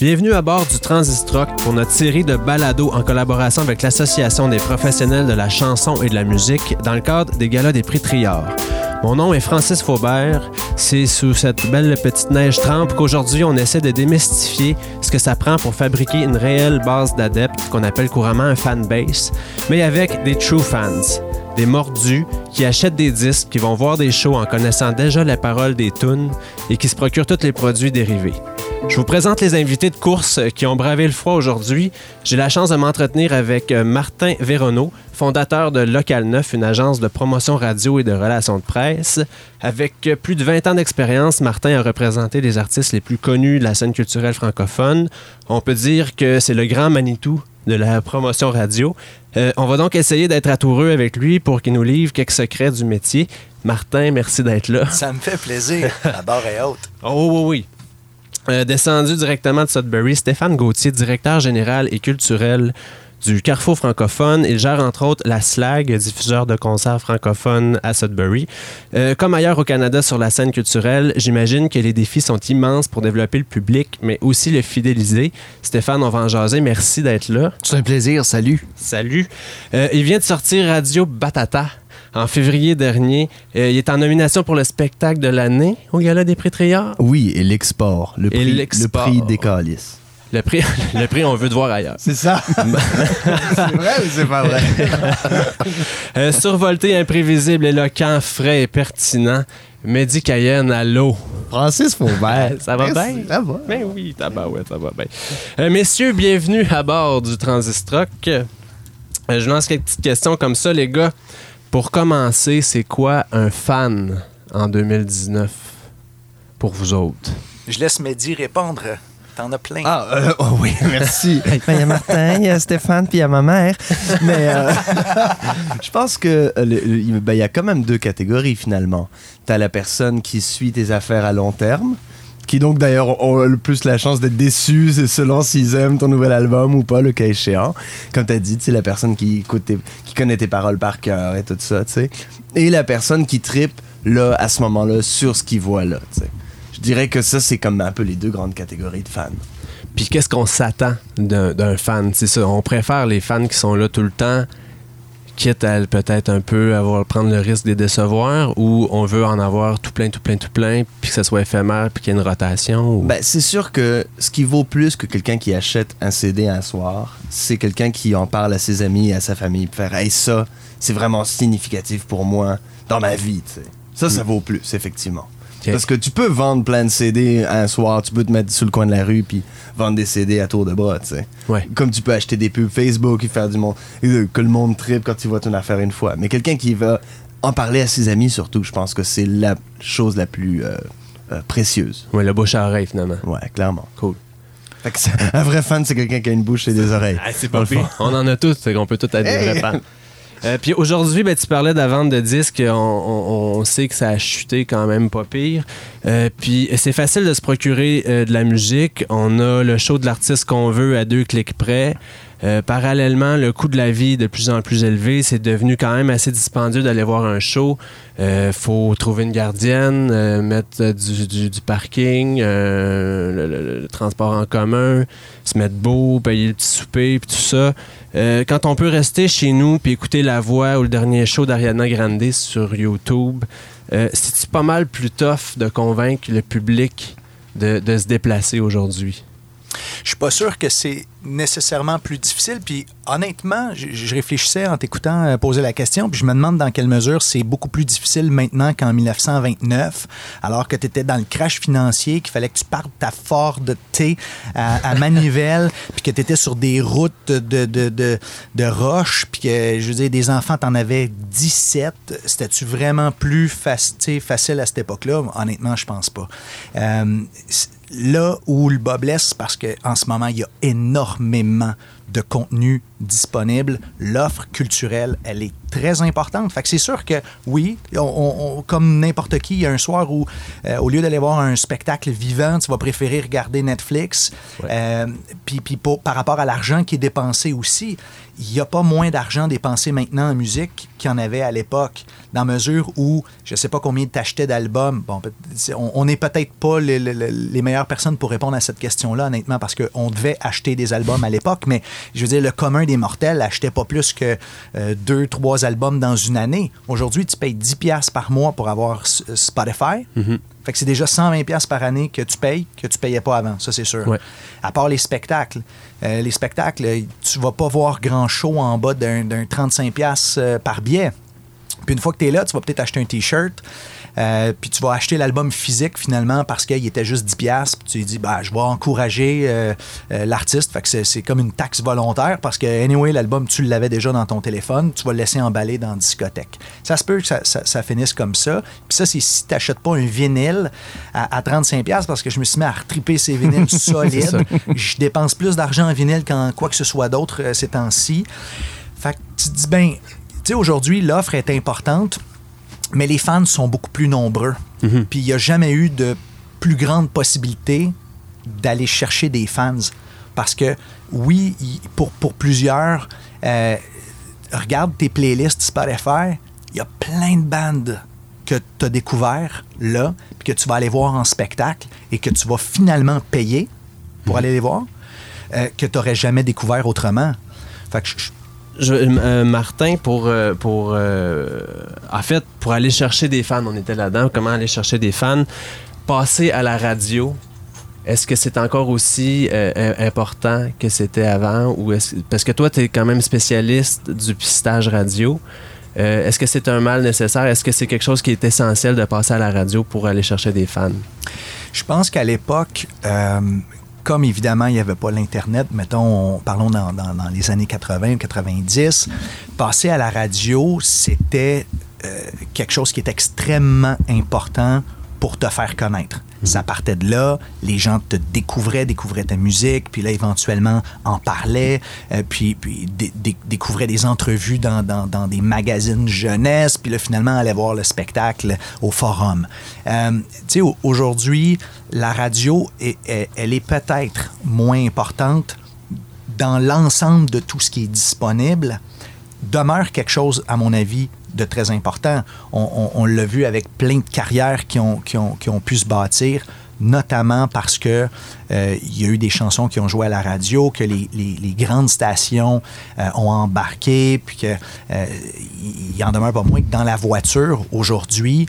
Bienvenue à bord du Transistrock pour notre série de balados en collaboration avec l'Association des professionnels de la chanson et de la musique dans le cadre des Galas des prix Triard. Mon nom est Francis Faubert. C'est sous cette belle petite neige trempe qu'aujourd'hui on essaie de démystifier ce que ça prend pour fabriquer une réelle base d'adeptes qu'on appelle couramment un fanbase, mais avec des true fans des mordus qui achètent des disques, qui vont voir des shows en connaissant déjà les paroles des tunes et qui se procurent tous les produits dérivés. Je vous présente les invités de course qui ont bravé le froid aujourd'hui. J'ai la chance de m'entretenir avec euh, Martin Véronneau, fondateur de Local 9, une agence de promotion radio et de relations de presse. Avec euh, plus de 20 ans d'expérience, Martin a représenté les artistes les plus connus de la scène culturelle francophone. On peut dire que c'est le grand Manitou de la promotion radio. Euh, on va donc essayer d'être atoureux avec lui pour qu'il nous livre quelques secrets du métier. Martin, merci d'être là. Ça me fait plaisir. La barre est haute. Oh oui, oui. Euh, descendu directement de Sudbury, Stéphane Gauthier, directeur général et culturel du Carrefour francophone. Il gère entre autres la SLAG, diffuseur de concerts francophones à Sudbury. Euh, comme ailleurs au Canada sur la scène culturelle, j'imagine que les défis sont immenses pour développer le public, mais aussi le fidéliser. Stéphane, on va en jaser. Merci d'être là. C'est un plaisir. Salut. Salut. Euh, il vient de sortir Radio Batata en février dernier. Euh, il est en nomination pour le spectacle de l'année au Gala des Prix. Oui, et l'export. Le prix, le prix des calices. Le prix, le prix, on veut te voir ailleurs. C'est ça. c'est vrai ou c'est pas vrai? Euh, survolté, imprévisible, éloquent, frais et pertinent. Mehdi Cayenne à l'eau. Francis Faubert. ça va bien? Ça va. Ben oui, ça va, ouais, ça va bien. Euh, messieurs, bienvenue à bord du Transistrock. Euh, je lance quelques petites questions comme ça, les gars. Pour commencer, c'est quoi un fan en 2019 pour vous autres? Je laisse Mehdi répondre. T'en as plein. Ah, euh, oh oui, merci. Ben, il y a Martin, il y a Stéphane, puis il y a ma mère. Mais euh, je pense que euh, ben, il y a quand même deux catégories finalement. Tu as la personne qui suit tes affaires à long terme, qui donc d'ailleurs ont le plus la chance d'être déçus selon s'ils aiment ton nouvel album ou pas, le cas échéant. Comme tu as dit, c'est la personne qui, écoute qui connaît tes paroles par cœur et tout ça, tu sais. Et la personne qui tripe, là, à ce moment-là, sur ce qu'il voit là. Je dirais que ça, c'est comme un peu les deux grandes catégories de fans. Puis qu'est-ce qu'on s'attend d'un fan? C'est ça, on préfère les fans qui sont là tout le temps, quitte à peut-être un peu avoir prendre le risque de les décevoir, ou on veut en avoir tout plein, tout plein, tout plein, puis que ça soit éphémère, puis qu'il y ait une rotation? Ben, c'est sûr que ce qui vaut plus que quelqu'un qui achète un CD un soir, c'est quelqu'un qui en parle à ses amis et à sa famille, puis faire Hey, ça, c'est vraiment significatif pour moi dans ma vie. Ça, ça mm. vaut plus, effectivement. Parce que tu peux vendre plein de CD un soir, tu peux te mettre sur le coin de la rue puis vendre des CD à tour de bras, tu sais. Comme tu peux acheter des pubs Facebook et faire du monde que le monde tripe quand tu vois ton affaire une fois. Mais quelqu'un qui va en parler à ses amis surtout, je pense que c'est la chose la plus euh, euh, précieuse. Ouais, la bouche à oreille finalement. Ouais, clairement. Cool. un vrai fan, c'est quelqu'un qui a une bouche et des oreilles. Ah, c'est pas On en a tous, c'est qu'on peut tout être des vrais fans. Euh, puis aujourd'hui, ben, tu parlais de la vente de disques. On, sait que ça a chuté quand même pas pire. Euh, puis c'est facile de se procurer euh, de la musique. On a le show de l'artiste qu'on veut à deux clics près. Parallèlement, le coût de la vie de plus en plus élevé, c'est devenu quand même assez dispendieux d'aller voir un show. Il faut trouver une gardienne, mettre du, parking, le, transport en commun, se mettre beau, payer le petit souper, puis tout ça. Euh, quand on peut rester chez nous puis écouter la voix ou le dernier show d'Ariana Grande sur YouTube, euh, c'est pas mal plus tough de convaincre le public de se déplacer aujourd'hui? Je suis pas sûr que c'est nécessairement plus difficile. Puis honnêtement, je, réfléchissais en t'écoutant euh, poser la question, puis je me demande dans quelle mesure c'est beaucoup plus difficile maintenant qu'en 1929, alors que tu étais dans le crash financier, qu'il fallait que tu partes ta Ford T à, Manivelle, puis que tu étais sur des routes de, de, de, de roches, puis que, je veux dire, des enfants, t'en avais 17. C'était-tu vraiment plus facile à cette époque-là? Honnêtement, je pense pas. Euh, là où le bas blesse, parce qu'en ce moment, il y a énormément de contenu disponible, l'offre culturelle, elle est très importante. Fait que c'est sûr que oui, on, comme n'importe qui, il y a un soir où, euh, au lieu d'aller voir un spectacle vivant, tu vas préférer regarder Netflix. Euh, puis, par rapport à l'argent qui est dépensé aussi, il n'y a pas moins d'argent dépensé maintenant en musique qu'il y en avait à l'époque, dans mesure où je ne sais pas combien tu achetais d'albums. Bon, on n'est peut-être pas les, les, meilleures personnes pour répondre à cette question-là, honnêtement, parce qu'on devait acheter des albums à l'époque, mais je veux dire, le commun des mortels n'achetait pas plus que euh, deux, trois albums dans une année. Aujourd'hui, tu payes 10$ par mois pour avoir Spotify. Mm-hmm. Fait que c'est déjà 120$ par année que tu payes, que tu payais pas avant, ça c'est sûr. À part les spectacles. Euh, les spectacles, tu vas pas voir grand show en bas d'un 35$ euh, par billet. Puis une fois que tu es là, tu vas peut-être acheter un T-shirt. Euh, puis tu vas acheter l'album physique finalement parce qu'il était juste 10$. Puis tu dis, bah, je vais encourager euh, euh, l'artiste. Fait que c'est comme une taxe volontaire parce que, anyway, l'album, tu l'avais déjà dans ton téléphone. Tu vas le laisser emballer dans la discothèque. Ça se peut que ça, finisse comme ça. Puis ça, c'est si tu n'achètes pas un vinyle à, 35$ parce que je me suis mis à retriper ces vinyles solides. Je dépense plus d'argent en vinyle qu'en quoi que ce soit d'autre ces temps-ci. Fait que tu te dis, ben, tu sais, aujourd'hui, l'offre est importante mais les fans sont beaucoup plus nombreux. Mhm. Puis il n'y a jamais eu de plus grande possibilité d'aller chercher des fans. Parce que, oui, pour, pour plusieurs, euh, regarde tes playlists Spotify, il y a plein de bandes que tu as découvert là, puis que tu vas aller voir en spectacle et que tu vas finalement payer pour mhm. aller les voir, euh, que tu n'aurais jamais découvert autrement. Fait que je, euh, Martin, pour, euh, pour euh, en fait, pour aller chercher des fans, on était là-dedans, comment aller chercher des fans, passer à la radio, est-ce que c'est encore aussi important que c'était avant? Ou parce que toi, tu es quand même spécialiste du pistage radio. est-ce que c'est un mal nécessaire? Est-ce que c'est quelque chose qui est essentiel de passer à la radio pour aller chercher des fans? Je pense qu'à l'époque, comme évidemment, il n'y avait pas l'Internet, mettons, parlons dans, les années 80 ou 90, passer à la radio, c'était euh, quelque chose qui est extrêmement important pour te faire connaître. Ça partait de là, les gens te découvraient, découvraient ta musique, puis là, éventuellement, en parlaient, euh, puis, puis découvraient des entrevues dans, des magazines jeunesse, puis là, finalement, allaient voir le spectacle au forum. Euh, tu sais, aujourd'hui, la radio, elle est peut-être moins importante dans l'ensemble de tout ce qui est disponible, demeure quelque chose, à mon avis, de très important. On, l'a vu avec plein de carrières qui ont, qui ont, pu se bâtir, notamment parce que euh, il y a eu des chansons qui ont joué à la radio, que les, grandes stations euh, ont embarqué, puis qu'il euh, il en demeure pas moins que dans la voiture, aujourd'hui,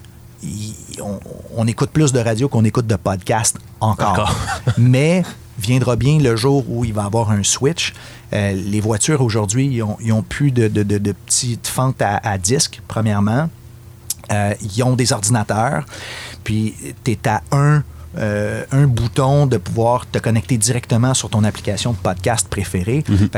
on, écoute plus de radio qu'on écoute de podcast encore. Mais viendra bien le jour où il va y avoir un switch. Euh, les voitures aujourd'hui, ils ont, plus de, petites fentes à, disque, premièrement. Euh, ils ont des ordinateurs. Puis tu es à un euh, un bouton de pouvoir te connecter directement sur ton application de podcast préférée. Mhm.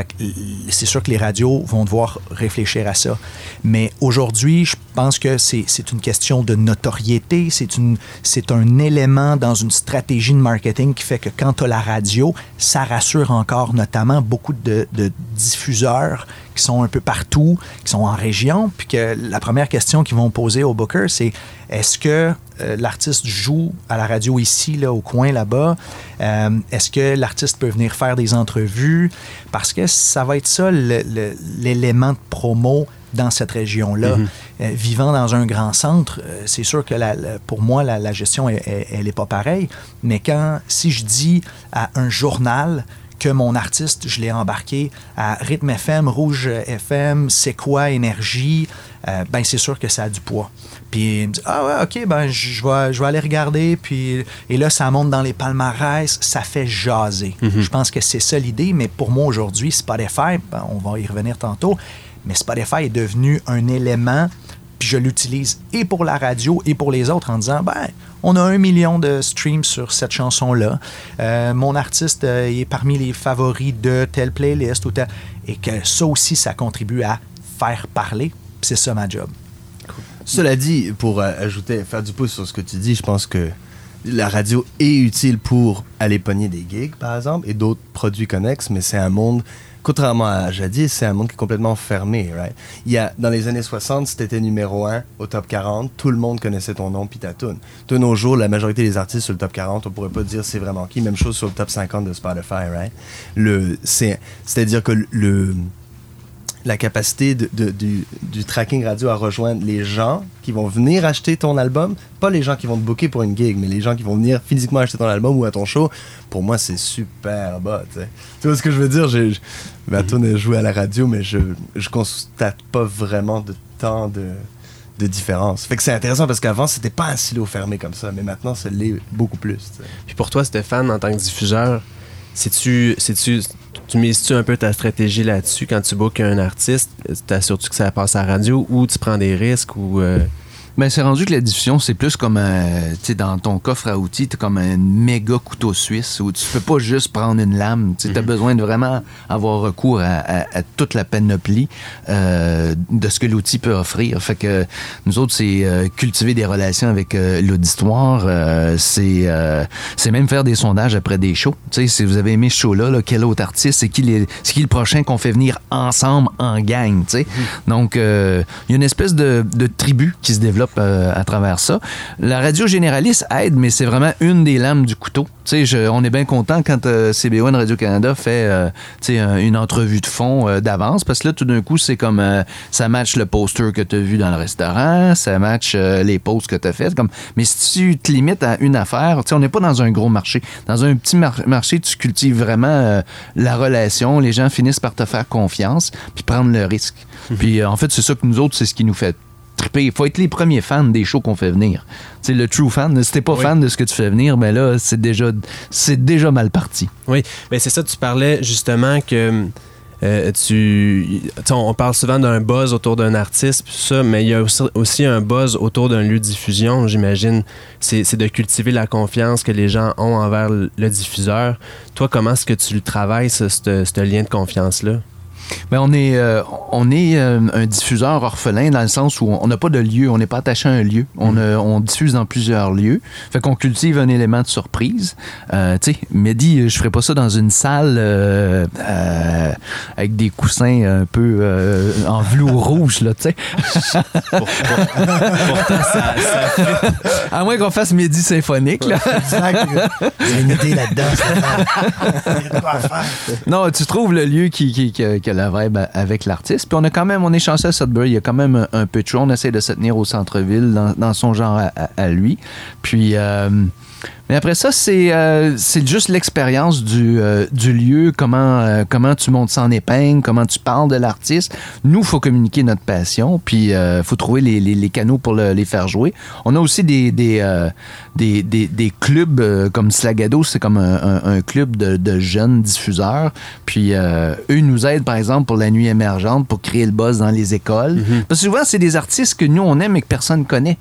C'est sûr que les radios vont devoir réfléchir à ça. Mais aujourd'hui, je pense que c'est une question de notoriété. C'est un élément dans une stratégie de marketing qui fait que quand tu as la radio, ça rassure encore notamment beaucoup de, de diffuseurs qui sont un peu partout, qui sont en région, puis que la première question qu'ils vont poser au booker, c'est est-ce que euh, l'artiste joue à la radio ici, là, au coin là-bas? Euh, est-ce que l'artiste peut venir faire des entrevues? Parce que ça va être ça l'élément de promo dans cette région-là. Mm-hmm. Euh, vivant dans un grand centre, c'est sûr que pour moi, la, gestion, elle n'est pas pareille. Mais quand, si je dis à un journal, que mon artiste, je l'ai embarqué à Rythme FM, Rouge FM, C'est quoi Énergie, ben c'est sûr que ça a du poids. Puis il me dit Ah ouais, ok, ben je vais, je vais aller regarder. Puis, et là, ça monte dans les palmarès, ça fait jaser. Mhm. Je pense que c'est ça l'idée, mais pour moi aujourd'hui, Spotify, ben, on va y revenir tantôt, mais Spotify est devenu un élément, puis je l'utilise et pour la radio et pour les autres en disant ben on a un million de streams sur cette chanson-là. Euh, mon artiste euh, est parmi les favoris de telle playlist ou Et que ça aussi, ça contribue à faire parler. C'est ça ma job. Cela dit, pour euh, ajouter, faire du pouce sur ce que tu dis, je pense que la radio est utile pour aller pogner des gigs, par exemple, et d'autres produits connexes, mais c'est un monde contrairement à jadis, c'est un monde qui est complètement fermé, right? Il y a, dans les années 60, si t'étais numéro 1 au top 40, tout le monde connaissait ton nom puis. De nos jours, la majorité des artistes sur le top 40, on pourrait pas dire c'est vraiment qui. Même chose sur le top 50 de Spotify, right? Le, c'est, c'est-à-dire que le, la capacité de, du, du, tracking radio à rejoindre les gens qui vont venir acheter ton album, pas les gens qui vont te booker pour une gig, mais les gens qui vont venir physiquement acheter ton album ou à ton show, pour moi, c'est super bas. Tu vois ce que je veux dire? J'ai, ma tune est jouée à la radio, mais je, je constate pas vraiment de temps de, de différence. Fait que c'est intéressant parce qu'avant, c'était pas un silo fermé comme ça, mais maintenant, ça l'est beaucoup plus. Puis pour toi, Stéphane, en tant que diffuseur, sais-tu, sais-tu, tu mises-tu un peu ta stratégie là-dessus quand tu bookes un artiste? T'assures-tu que ça passe à la radio ou tu prends des risques ou... Euh, ben, c'est rendu que la diffusion, c'est plus comme, tu sais, dans ton coffre à outils, t'es comme un méga couteau suisse où tu peux pas juste prendre une lame. Tu as mhm. besoin de vraiment avoir recours à, toute la panoplie euh, de ce que l'outil peut offrir. Fait que nous autres, c'est euh, cultiver des relations avec euh, l'auditoire. c'est c'est même faire des sondages après des shows. Tu sais, si vous avez aimé ce show-là, quel autre artiste, c'est qui, les, qui le prochain qu'on fait venir ensemble en gang, tu sais. Mhm. Donc, il y a une espèce de, de tribu qui se développe euh, à travers ça. La radio généraliste aide, mais c'est vraiment une des lames du couteau. Je, on est bien content quand euh, CBO Radio-Canada fait euh, une entrevue de fond d'avance, parce que là, tout d'un coup, c'est comme ça match le poster que tu as vu dans le restaurant, ça match les posts que tu as fait. Comme... Mais si tu te limites à une affaire, on n'est pas dans un gros marché. Dans un petit marché, tu cultives vraiment la relation, les gens finissent par te faire confiance, puis prendre le risque. Mhm. Puis en fait, c'est ça que nous autres, c'est ce qui nous fait il faut être les premiers fans des shows qu'on fait venir. C'est le true fan. Si t'es pas fan de ce que tu fais venir, ben là, c'est déjà, c'est déjà mal parti. Oui, mais c'est ça, tu parlais justement que. Euh, tu, on parle souvent d'un buzz autour d'un artiste, ça, mais il y a aussi, un buzz autour d'un lieu de diffusion, j'imagine. C'est de cultiver la confiance que les gens ont envers le diffuseur. Toi, comment est-ce que tu le travailles, ce lien de confiance-là? Mais on est, euh, on est euh, un diffuseur orphelin dans le sens où on n'a pas de lieu, on n'est pas attaché à un lieu. On, mm. on, diffuse dans plusieurs lieux. Fait qu'on cultive un élément de surprise. Euh, tu sais, Mehdi, je ferais pas ça dans une salle avec des coussins un peu en velours rouge, là, tu sais. Pourtant, ça, À moins qu'on fasse Mehdi symphonique, là. J'ai une idée là-dedans. non, tu trouves le lieu qui, qui, qui, qui la vibe avec l'artiste. Puis on a quand même, on est chanceux à Sudbury, il y a quand même un, peu de. On essaie de se tenir au centre-ville dans, son genre à, lui. Puis euh, mais après ça, c'est euh, juste l'expérience du, euh, du, lieu, comment, euh, comment tu montes ça en épingle, comment tu parles de l'artiste. Nous, il faut communiquer notre passion, puis il faut trouver les, les, les, canaux pour les faire jouer. On a aussi des, des, des, des, clubs comme Slagado, c'est comme un, un, club de, de, jeunes diffuseurs. Puis eux nous aident, par exemple, pour la nuit émergente, pour créer le buzz dans les écoles. Mm-hmm. Parce que souvent, c'est des artistes que nous, on aime et que personne connaît.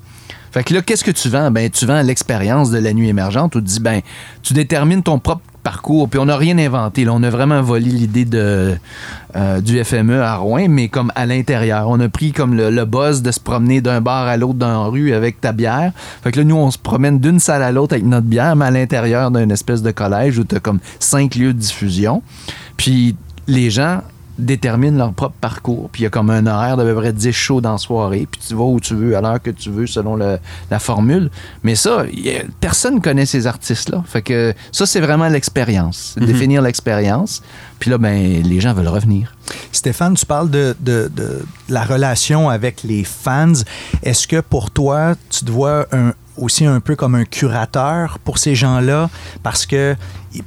Fait que là, qu'est-ce que tu vends? Ben, tu vends l'expérience de la nuit émergente où tu dis, ben, tu détermines ton propre parcours, puis on n'a rien inventé. Là. On a vraiment volé l'idée euh, du FME à Rouen, mais comme à l'intérieur. On a pris comme le, le buzz de se promener d'un bar à l'autre dans la rue avec ta bière. Fait que là, nous, on se promène d'une salle à l'autre avec notre bière, mais à l'intérieur d'une espèce de collège où tu as comme cinq lieux de diffusion. Puis les gens déterminent leur propre parcours. Puis il y a comme un horaire d'à peu près 10 shows dans la soirée. Puis tu vas où tu veux, à l'heure que tu veux, selon la formule. Mais ça, personne ne connaît ces artistes-là. Fait que ça, c'est vraiment l'expérience. Mhm. Définir l'expérience. Puis là, ben, les gens veulent revenir. Stéphane, tu parles de, de, de la relation avec les fans. Est-ce que pour toi, tu te vois un, aussi un peu comme un curateur pour ces gens-là parce que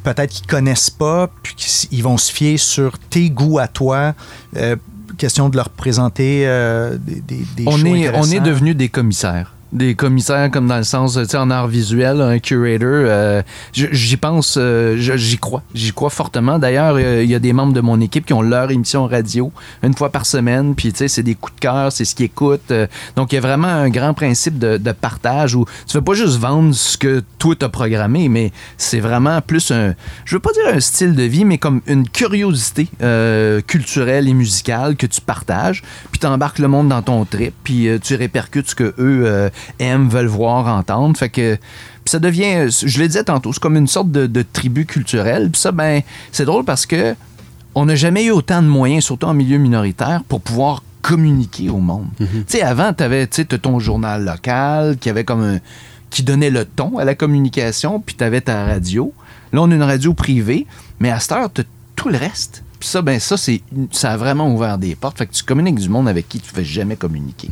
peut-être qu'ils connaissent pas, puis qu'ils vont se fier sur tes goûts à toi. Euh, question de leur présenter euh, des, des, des on est, On est devenu des commissaires des commissaires comme dans le sens, tu sais, en art visuel, un curator. Euh, j'y pense, euh, j'y crois. J'y crois fortement. D'ailleurs, il y a des membres de mon équipe qui ont leur émission radio une fois par semaine. Puis, tu sais, c'est des coups de cœur, c'est ce qu'ils écoutent. Euh, donc, il y a vraiment un grand principe de, partage où tu veux pas juste vendre ce que toi t'as programmé, mais c'est vraiment plus un, je veux pas dire un style de vie, mais comme une curiosité culturelle et musicale que tu partages. Puis, tu embarques le monde dans ton trip. Puis, tu répercutes ce que eux aiment, veulent voir, entendre. Fait que ça devient, je le disais tantôt, c'est comme une sorte de, de tribu culturelle. Puis ça, ben, c'est drôle parce que on n'a jamais eu autant de moyens, surtout en milieu minoritaire, pour pouvoir communiquer au monde. Tu sais, avant, tu avais ton journal local qui avait comme un, qui donnait le ton à la communication, puis tu avais ta radio. Là, on a une radio privée, mais à cette heure, tu tout le reste. Puis ça, ben ça, c'est, ça a vraiment ouvert des portes. Fait que tu communiques du monde avec qui tu ne fais jamais communiquer.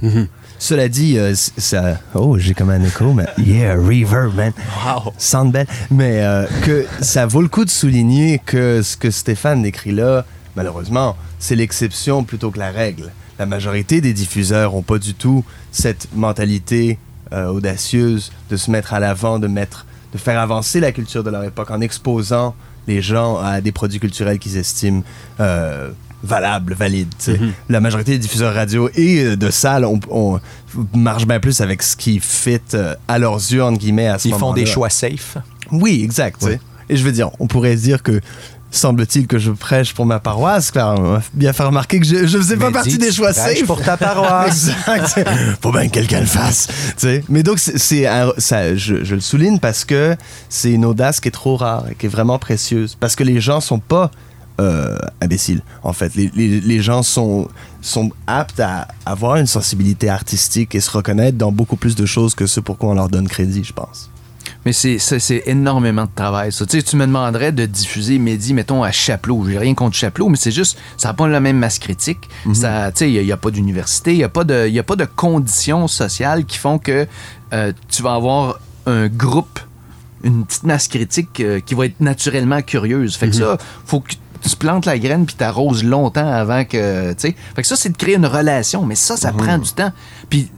Cela dit, euh, ça. Oh, j'ai comme un écho, mais. Yeah, reverb, man. Wow. Sound belle. Mais euh, que ça vaut le coup de souligner que ce que Stéphane décrit là, malheureusement, c'est l'exception plutôt que la règle. La majorité des diffuseurs n'ont pas du tout cette mentalité euh, audacieuse de se mettre à l'avant, de mettre, de faire avancer la culture de leur époque en exposant les gens à des produits culturels qu'ils estiment euh, valables, valides. tu sais. La majorité des diffuseurs radio et euh, de salles on, on marche bien plus avec ce qui fit euh, à leurs yeux, entre guillemets, à ce Ils font moment-là. des choix safe. Oui, exact. Et je veux dire, on pourrait dire que semble-t-il que je prêche pour ma paroisse, car on m'a bien fait remarquer que je ne faisais pas partie des choix prêche safe. pour ta paroisse. exact. Faut bien que quelqu'un le fasse. Mais donc, c'est, ça, je, je le souligne parce que c'est une audace qui est trop rare et qui est vraiment précieuse. Parce que les gens sont pas euh, imbéciles, en fait. Les, les- les gens sont, sont aptes à avoir une sensibilité artistique et se reconnaître dans beaucoup plus de choses que ce pour quoi on leur donne crédit, je pense. Mais c'est, énormément de travail. Ça. Tu, sais, tu me demanderais de diffuser Mehdi, mettons, à Chapelot. J'ai rien contre Chapelot, mais c'est juste, ça n'a pas la même masse critique. Ça, tu sais, Il n'y a, pas d'université, il n'y a, pas de- y a pas de conditions sociales qui font que euh, tu vas avoir un groupe, une petite masse critique euh, qui va être naturellement curieuse. Fait que ça, faut que tu plantes la graine puis t'arroses longtemps avant que, tu sais. Fait que ça, c'est de créer une relation, mais ça, ça prend du temps. Puis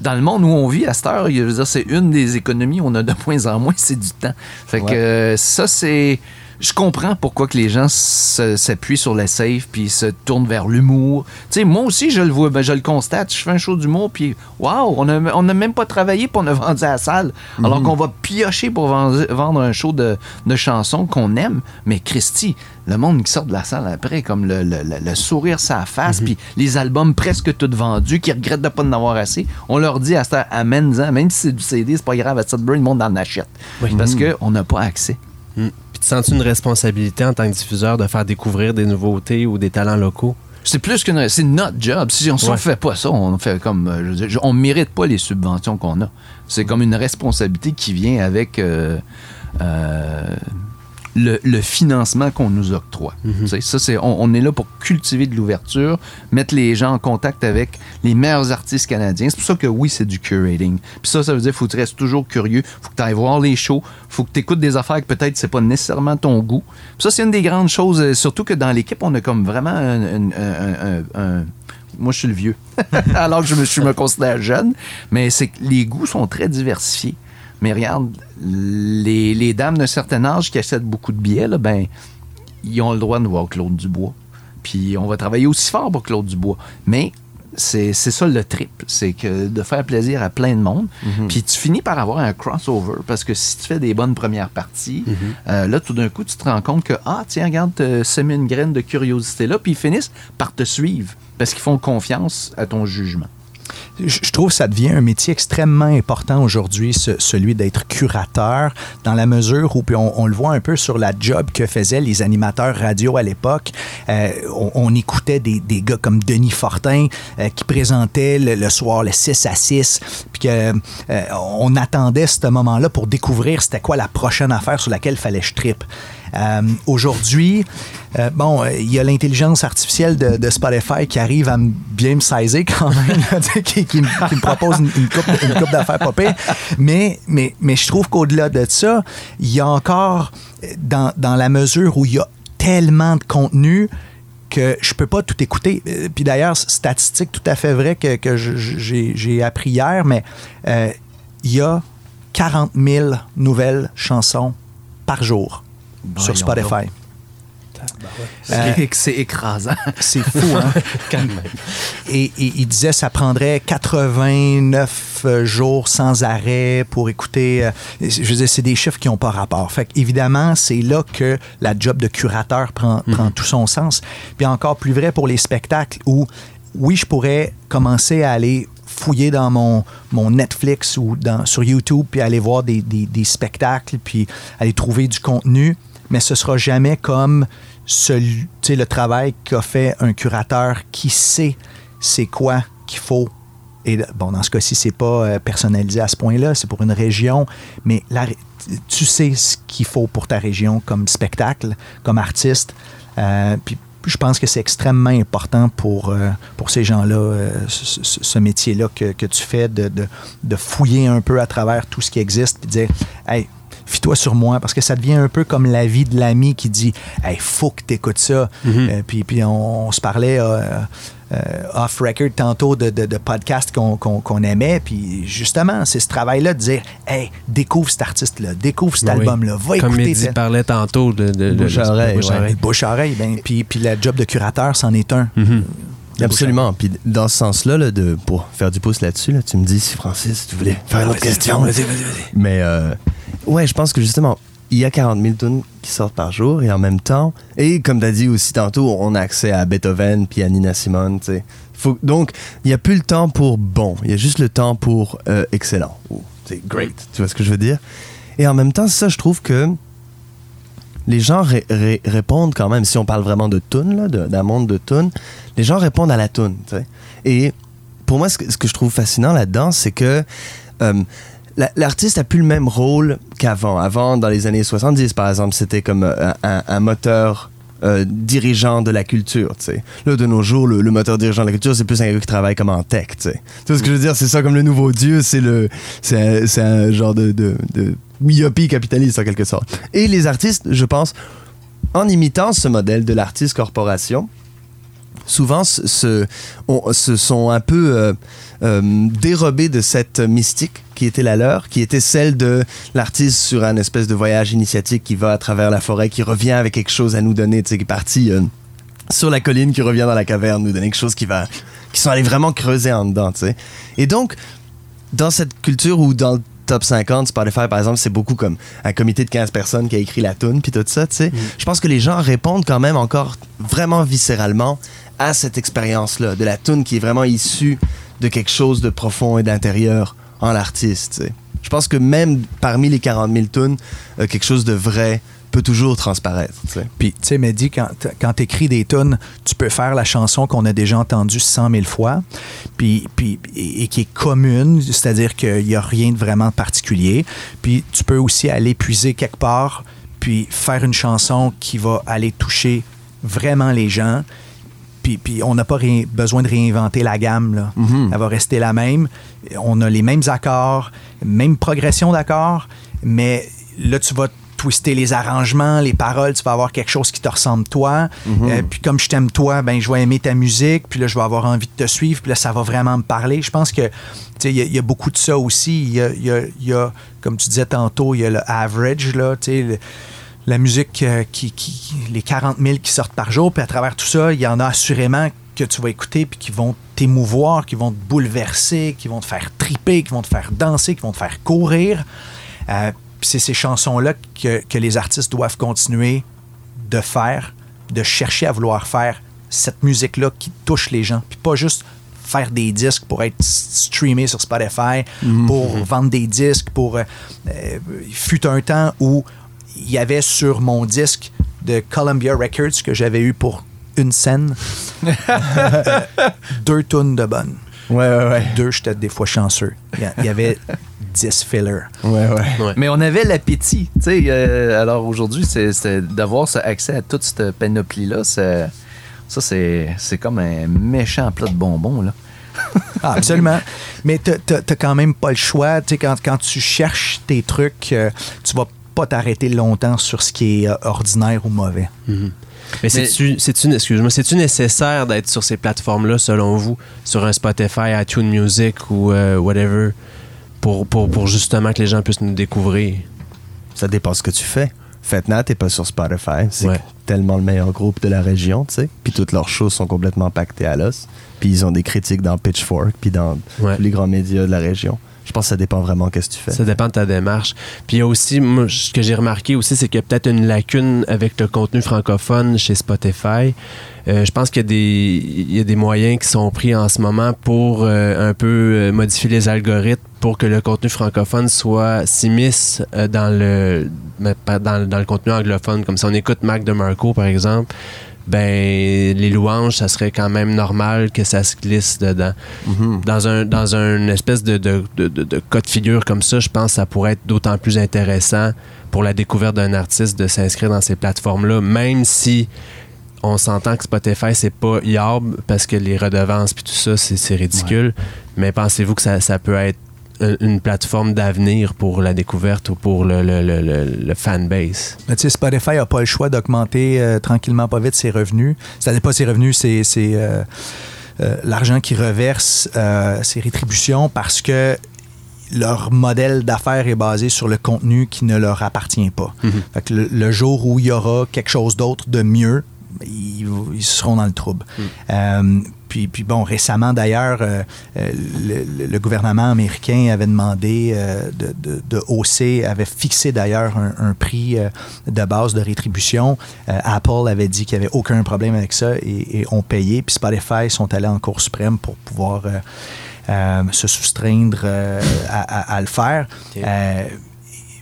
dans le monde où on vit à cette heure, c'est une des économies on a de moins en moins, c'est du temps. Fait que Ouais. euh, ça, c'est. Je comprends pourquoi que les gens s'appuient sur la safe puis se tournent vers l'humour. Tu sais, moi aussi, je le vois, ben, je le constate. Je fais un show d'humour puis waouh, on a, on a même pas travaillé pour on a vendu à la salle. Alors qu'on va piocher pour vendre, vendre un show de, de chansons qu'on aime. Mais Christy, le monde qui sort de la salle après, comme le, le- le- le sourire sa face, puis les albums presque tous vendus, qui regrettent de pas en avoir assez, on leur dit à cette amène-en, même si c'est du CD, c'est pas grave, à Sudbury, le monde en achète. Parce qu'on n'a pas accès. Puis tu sens une responsabilité en tant que diffuseur de faire découvrir des nouveautés ou des talents locaux? C'est plus que c'est notre job. Si on ne Ouais. fait pas ça, on fait comme euh, je veux dire, on mérite pas les subventions qu'on a. C'est comme une responsabilité qui vient avec euh, euh, le, le financement qu'on nous octroie. Sais, Ça, c'est on, on est là pour cultiver de l'ouverture, mettre les gens en contact avec les meilleurs artistes canadiens. C'est pour ça que oui, c'est du curating. Puis ça, ça veut dire qu'il faut que tu restes toujours curieux, faut que tu ailles voir les shows, faut que tu écoutes des affaires que peut-être c'est pas nécessairement ton goût. Puis ça, c'est une des grandes choses, euh, surtout que dans l'équipe, on a comme vraiment un- un- un- un- un moi, je suis le vieux. Alors que je me, je me considère jeune. Mais c'est que les goûts sont très diversifiés. Mais regarde, les, les dames d'un certain âge qui achètent beaucoup de billets, là, ben, ils ont le droit de voir Claude Dubois. Puis on va travailler aussi fort pour Claude Dubois. Mais c'est ça le trip, c'est que de faire plaisir à plein de monde. Puis tu finis par avoir un crossover parce que si tu fais des bonnes premières parties, euh, là tout d'un coup tu te rends compte que ah tiens regarde t'as semé une graine de curiosité là, puis ils finissent par te suivre parce qu'ils font confiance à ton jugement. Je trouve que ça devient un métier extrêmement important aujourd'hui, ce- celui d'être curateur, dans la mesure où, puis on, le voit un peu sur la job que faisaient les animateurs radio à l'époque. Euh, on, écoutait des, gars comme Denis Fortin euh, qui présentaient le, soir le 6 à 6, puis que, euh, on attendait ce moment-là pour découvrir c'était quoi la prochaine affaire sur laquelle fallait je trippe. Euh, Aujourd'hui, bon, il y a l'intelligence artificielle de, Spotify qui arrive à bien me saisir quand même, qui me, qui me propose une, une coupe, une coupe d'affaires pas pire. Mais, mais, mais je trouve qu'au-delà de ça, il y a encore, dans, dans la mesure où il y a tellement de contenu, que je peux pas tout écouter. Euh, Puis d'ailleurs, statistique tout à fait vrai que, que j'ai appris hier, mais euh, il y a 40 000 nouvelles chansons par jour sur Spotify. Euh, C'est écrasant. C'est fou, hein? et, et il disait ça prendrait 89 euh, jours sans arrêt pour écouter. euh, je veux dire, c'est des chiffres qui n'ont pas rapport. Fait évidemment, c'est là que la job de curateur prend, prend tout son sens. Puis encore plus vrai pour les spectacles où, oui, je pourrais commencer à aller fouiller dans mon, mon Netflix ou dans, sur YouTube, puis aller voir des, des, des spectacles, puis aller trouver du contenu, mais ce sera jamais comme le travail qu'a fait un curateur qui sait c'est quoi qu'il faut. Et bon, dans ce cas-ci, c'est pas euh, personnalisé à ce point-là, c'est pour une région, mais tu sais ce qu'il faut pour ta région comme spectacle, comme artiste. Euh, puis je pense que c'est extrêmement important pour, euh, pour ces gens-là, ce, métier-là que, que tu fais, de, de, fouiller un peu à travers tout ce qui existe, puis dire, hey, fie-toi sur moi, parce que ça devient un peu comme la vie de l'ami qui dit, hey, faut que tu écoutes ça. Euh, puis, puis on, on se parlait euh, euh, off-record tantôt de, de, de podcasts qu'on qu'on- qu'on aimait, puis justement, c'est ce travail-là de dire, hey, découvre cet artiste-là, découvre cet Oui. album-là, va Comme écouter. Tel- parlait tantôt de, de, de- Bouche à de- oreille, bouche à ouais. oreille. Bouche à oreille, ben, puis, puis le job de curateur, c'en est un. Mhm. Absolument. Puis dans ce sens-là, là, de, pour faire du pouce là-dessus, là, tu me dis si Francis, tu voulais faire une autre question. Mais euh, ouais, je pense que justement, il y a 40 000 tunes qui sortent par jour et en même temps, et comme tu as dit aussi tantôt, on a accès à Beethoven puis à Nina Simone. tu sais. Faut, donc, il n'y a plus le temps pour bon, il y a juste le temps pour euh, excellent ou c'est great. Tu vois ce que je veux dire? Et en même temps, ça, je trouve que les gens ré- ré- répondent quand même, si on parle vraiment de de- d'un monde de tunes, les gens répondent à la tune. Et pour moi, ce que, je trouve fascinant là-dedans, c'est que euh, la- l'artiste a plus le même rôle qu'avant. Avant, dans les années 70, par exemple, c'était comme euh, un, moteur euh, dirigeant de la culture. Là, de nos jours, le, moteur dirigeant de la culture, c'est plus un gars qui travaille comme en tech, tu sais. Ce que je veux dire? C'est ça comme le nouveau dieu, c'est le, c'est un, genre de yuppie capitaliste, en quelque sorte. Et les artistes, je pense, en imitant ce modèle de l'artiste corporation, souvent se, se, on- se sont un peu euh, euh, dérobés de cette mystique qui était la leur, qui était celle de l'artiste sur un espèce de voyage initiatique qui va à travers la forêt, qui revient avec quelque chose à nous donner, tu qui est parti euh, sur la colline, qui revient dans la caverne, nous donner quelque chose qui va, qui sont allés vraiment creuser en dedans, tu sais. Et donc, dans cette culture où dans top 50, Spotify, par exemple, c'est beaucoup comme un comité de 15 personnes qui a écrit la tune puis tout ça, tu sais. Je pense que les gens répondent quand même encore vraiment viscéralement à cette expérience-là, de la tune qui est vraiment issue de quelque chose de profond et d'intérieur en l'artiste, tu sais. Je pense que même parmi les 40 000 tunes, euh, quelque chose de vrai peut toujours transparaître. Puis, tu sais, Mehdi, quand, quand tu écris des tunes, tu peux faire la chanson qu'on a déjà entendue 100 000 fois, puis, puis, et, qui est commune, c'est-à-dire qu'il n'y a rien de vraiment particulier. Puis, tu peux aussi aller puiser quelque part, puis faire une chanson qui va aller toucher vraiment les gens. Puis, puis on n'a pas besoin de réinventer la gamme. Là. Elle va rester la même. On a les mêmes accords, même progression d'accords, mais là, tu vas twister les arrangements, les paroles, tu vas avoir quelque chose qui te ressemble toi. Euh, puis comme je t'aime toi, ben je vais aimer ta musique, puis là, je vais avoir envie de te suivre, puis là, ça va vraiment me parler. Je pense que, il y, a- il y a beaucoup de ça aussi. Il y a, il y a- il y a, comme tu disais tantôt, il y a le average, là, tu sais, la musique euh, qui, qui- les 40 000 qui sortent par jour, puis à travers tout ça, il y en a assurément que tu vas écouter puis qui vont t'émouvoir, qui vont te bouleverser, qui vont te faire triper, qui vont te faire danser, qui vont te faire courir. Euh, puis c'est ces chansons-là que, que les artistes doivent continuer de faire, de chercher à vouloir faire cette musique-là qui touche les gens, puis pas juste faire des disques pour être streamé sur Spotify, pour vendre des disques, pour... euh, euh, il fut un temps où il y avait sur mon disque de Columbia Records que j'avais eu pour une scène euh, deux tonnes de bonnes. Ouais, ouais, ouais. Deux, j'étais des fois chanceux. Il il y avait 10 fillers. Ouais, ouais. Mais on avait l'appétit. tu sais, euh, alors aujourd'hui, c'est c'est d'avoir ce accès à toute cette panoplie-là, c'est- ça, c'est c'est comme un méchant plat de bonbons. Là. Ah, absolument. Mais t'as- t'as t'as quand même pas le choix. Tu sais, quand, quand tu cherches tes trucs, euh, tu vas pas t'arrêter longtemps sur ce qui est euh, ordinaire ou mauvais. Mais c'est-tu, c'est-tu, excuse-moi, c'est-tu nécessaire d'être sur ces plateformes-là, selon vous, sur un Spotify, iTunes Music ou euh, whatever, pour, pour, pour justement que les gens puissent nous découvrir? Ça dépend ce que tu fais. Fetnat n'est pas sur Spotify. C'est Ouais. tellement le meilleur groupe de la région, tu sais. Puis toutes leurs shows sont complètement pactées à l'os. Puis ils ont des critiques dans Pitchfork, puis dans Ouais. tous les grands médias de la région. Je pense que ça dépend vraiment qu'est-ce que tu fais. Ça dépend de ta démarche. Puis il y a aussi, moi, ce que j'ai remarqué aussi, c'est qu'il y a peut-être une lacune avec le contenu francophone chez Spotify. Euh, je pense qu'il y, a des, il y a des moyens qui sont pris en ce moment pour euh, un peu euh, modifier les algorithmes pour que le contenu francophone soit s'immisce dans le dans, dans le contenu anglophone. Comme si on écoute Mac DeMarco, par exemple, ben les louanges, ça serait quand même normal que ça se glisse dedans. Mhm. Dans un dans un espèce de, de, de, de- cas de figure comme ça, je pense que ça pourrait être d'autant plus intéressant pour la découverte d'un artiste de s'inscrire dans ces plateformes-là, même si on s'entend que Spotify, c'est pas Yarb parce que les redevances puis tout ça, c'est c'est ridicule. Mais pensez-vous que ça, ça peut être une une plateforme d'avenir pour la découverte ou pour le, le, le, le, fanbase? Mais tu sais, Spotify n'a pas le choix d'augmenter euh, tranquillement, pas vite ses revenus. C'est-à-dire pas ses revenus, c'est euh, euh, l'argent qu'ils reversent, euh, ses rétributions, parce que leur modèle d'affaires est basé sur le contenu qui ne leur appartient pas. Fait que le, le jour où il y aura quelque chose d'autre de mieux, ils, ils seront dans le trouble. Euh, puis, puis bon, récemment d'ailleurs, euh, euh, le, le gouvernement américain avait demandé euh, de, de- de hausser, avait fixé d'ailleurs un, un prix de base de rétribution. Apple avait dit qu'il n'y avait aucun problème avec ça et, et ont payé. Puis Spotify sont allés en Cour suprême pour pouvoir se soustraindre à, à- à le faire.